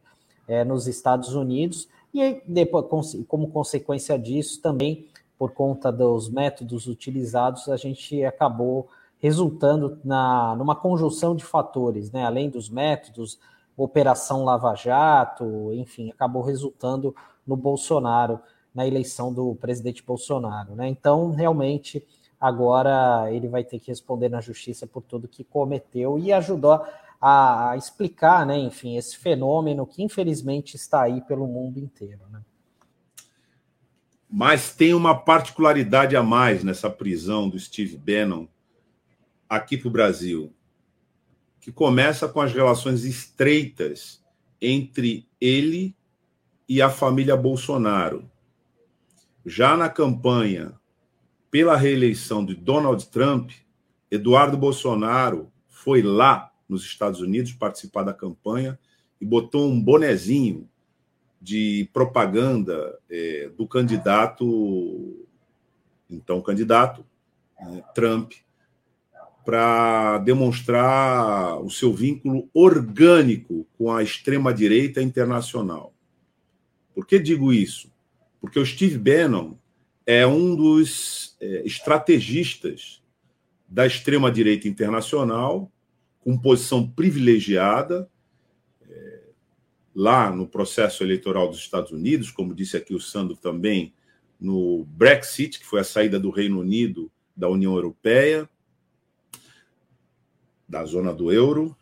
é, nos Estados Unidos, e depois, como consequência disso, também por conta dos métodos utilizados, a gente acabou resultando na, numa conjunção de fatores, né? além dos métodos, Operação Lava Jato, enfim, acabou resultando no Bolsonaro na eleição do presidente Bolsonaro. Né? Então, realmente, agora ele vai ter que responder na justiça por tudo que cometeu e ajudou a, explicar, né, enfim, esse fenômeno que infelizmente está aí pelo mundo inteiro. Né? Mas tem uma particularidade a mais nessa prisão do Steve Bannon aqui para o Brasil, que começa com as relações estreitas entre ele e a família Bolsonaro. Já na campanha pela reeleição de Donald Trump, Eduardo Bolsonaro foi lá nos Estados Unidos participar da campanha e botou um bonezinho de propaganda é, do candidato, então candidato, né, Trump, para demonstrar o seu vínculo orgânico com a extrema-direita internacional. Por que digo isso? Porque o Steve Bannon é um dos é, estrategistas da extrema-direita internacional, com posição privilegiada lá no processo eleitoral dos Estados Unidos, como disse aqui o Sandro também, no Brexit, que foi a saída do Reino Unido da União Europeia, da zona do euro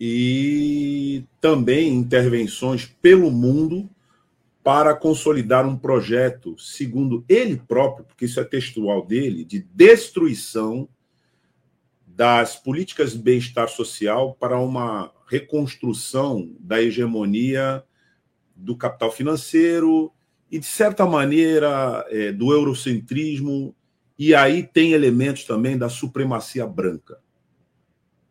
e também intervenções pelo mundo para consolidar um projeto, segundo ele próprio, porque isso é textual dele, de destruição das políticas de bem-estar social para uma reconstrução da hegemonia do capital financeiro e, de certa maneira, é, do eurocentrismo, e aí tem elementos também da supremacia branca.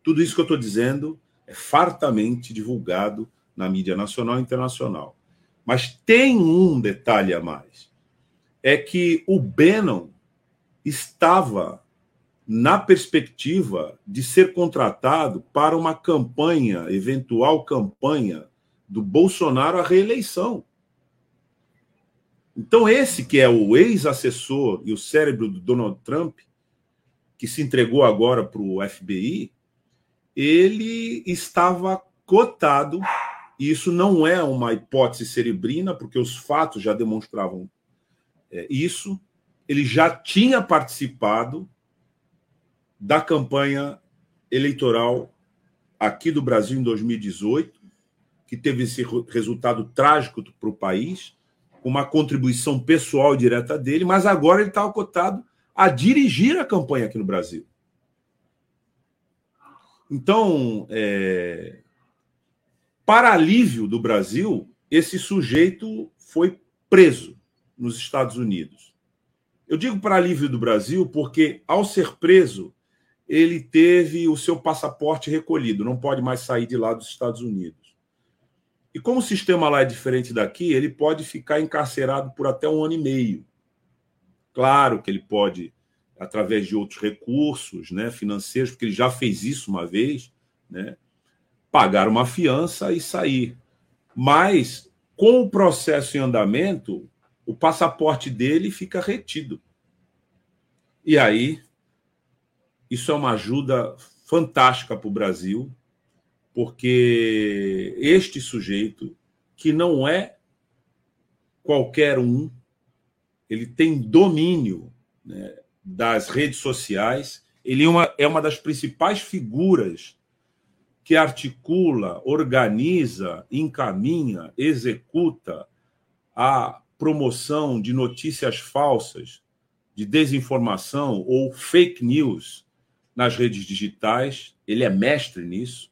Tudo isso que eu estou dizendo é fartamente divulgado na mídia nacional e internacional. Mas tem um detalhe a mais: é que o Bannon estava na perspectiva de ser contratado para uma campanha, eventual campanha do Bolsonaro à reeleição. Então, esse que é o ex-assessor e o cérebro do Donald Trump, que se entregou agora para o FBI, ele estava cotado, e isso não é uma hipótese cerebrina, porque os fatos já demonstravam é, isso. Ele já tinha participado da campanha eleitoral aqui do Brasil em 2018, que teve esse resultado trágico para o país, uma contribuição pessoal direta dele, mas agora ele está cotado a dirigir a campanha aqui no Brasil. Então, é, para alívio do Brasil, esse sujeito foi preso nos Estados Unidos. Eu digo para alívio do Brasil porque, ao ser preso, ele teve o seu passaporte recolhido, não pode mais sair de lá dos Estados Unidos. E como o sistema lá é diferente daqui, ele pode ficar encarcerado por até um ano e meio. Claro que ele pode através de outros recursos né, financeiros, porque ele já fez isso uma vez, né, pagar uma fiança e sair. Mas, com o processo em andamento, o passaporte dele fica retido. E aí, isso é uma ajuda fantástica para o Brasil, porque este sujeito, que não é qualquer um, ele tem domínio né, das redes sociais. Ele é uma, é uma das principais figuras que articula, organiza, encaminha, executa a promoção de notícias falsas, de desinformação ou fake news nas redes digitais. Ele é mestre nisso.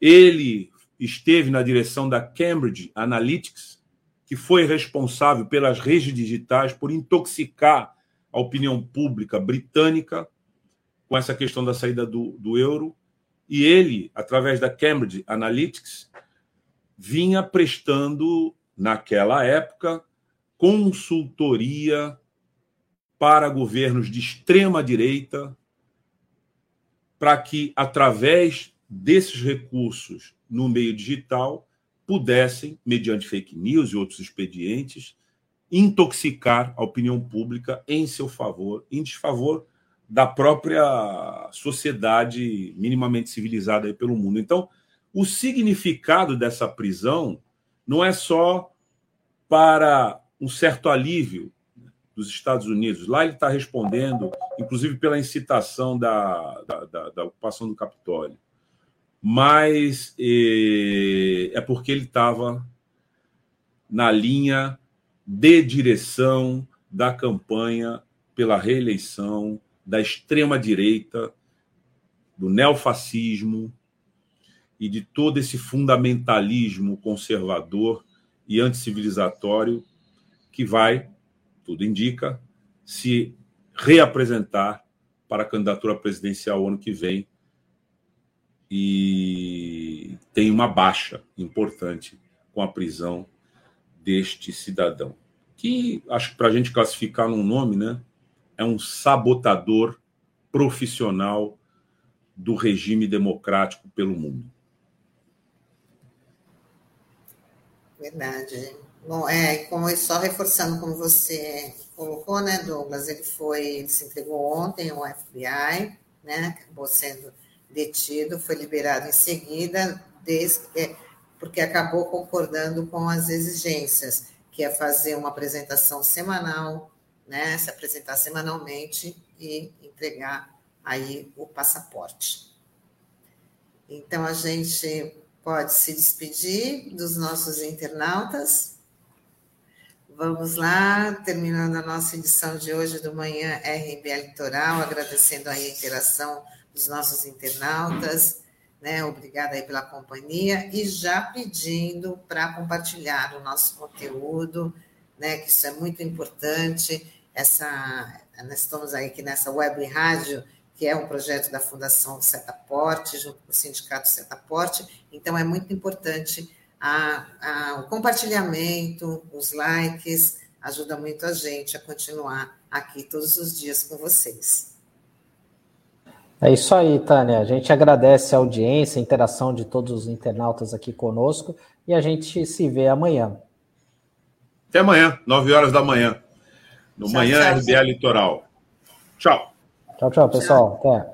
Ele esteve na direção da Cambridge Analytics, que foi responsável pelas redes digitais por intoxicar a opinião pública britânica com essa questão da saída do, do euro. E ele, através da Cambridge Analytics, vinha prestando, naquela época, consultoria para governos de extrema direita, para que, através desses recursos no meio digital, pudessem, mediante fake news e outros expedientes, intoxicar a opinião pública em seu favor, em desfavor da própria sociedade minimamente civilizada pelo mundo. Então, o significado dessa prisão não é só para um certo alívio dos Estados Unidos. Lá ele está respondendo, inclusive pela incitação da, da, da, da ocupação do Capitólio. Mas é porque ele estava na linha de direção da campanha pela reeleição da extrema-direita, do neofascismo e de todo esse fundamentalismo conservador e anticivilizatório que vai, tudo indica, se reapresentar para a candidatura presidencial ano que vem e tem uma baixa importante com a prisão deste cidadão, que acho que para a gente classificar num nome, né, é um sabotador profissional do regime democrático pelo mundo. Verdade. Bom, é, como só reforçando como você colocou, né, Douglas, ele foi, ele se entregou ontem ao FBI, né, acabou sendo detido, foi liberado em seguida, desde, é, porque acabou concordando com as exigências, que é fazer uma apresentação semanal, né, se apresentar semanalmente e entregar aí o passaporte. Então a gente pode se despedir dos nossos internautas. Vamos lá, terminando a nossa edição de hoje do Manhã RBA Litoral, agradecendo a interação dos nossos internautas, né? Obrigada aí pela companhia e já pedindo para compartilhar o nosso conteúdo, né? Que isso é muito importante. Essa, nós estamos aí aqui nessa web rádio que é um projeto da Fundação Setaporte, junto com o Sindicato Setaporte. Então, é muito importante a, a, o compartilhamento, os likes, ajuda muito a gente a continuar aqui todos os dias com vocês. É isso aí, Tânia. A gente agradece a audiência, a interação de todos os internautas aqui conosco e a gente se vê amanhã. Até amanhã, 9 horas da manhã, no tchau, Manhã tchau, RBA Litoral. Tchau. Tchau, tchau, pessoal. Até.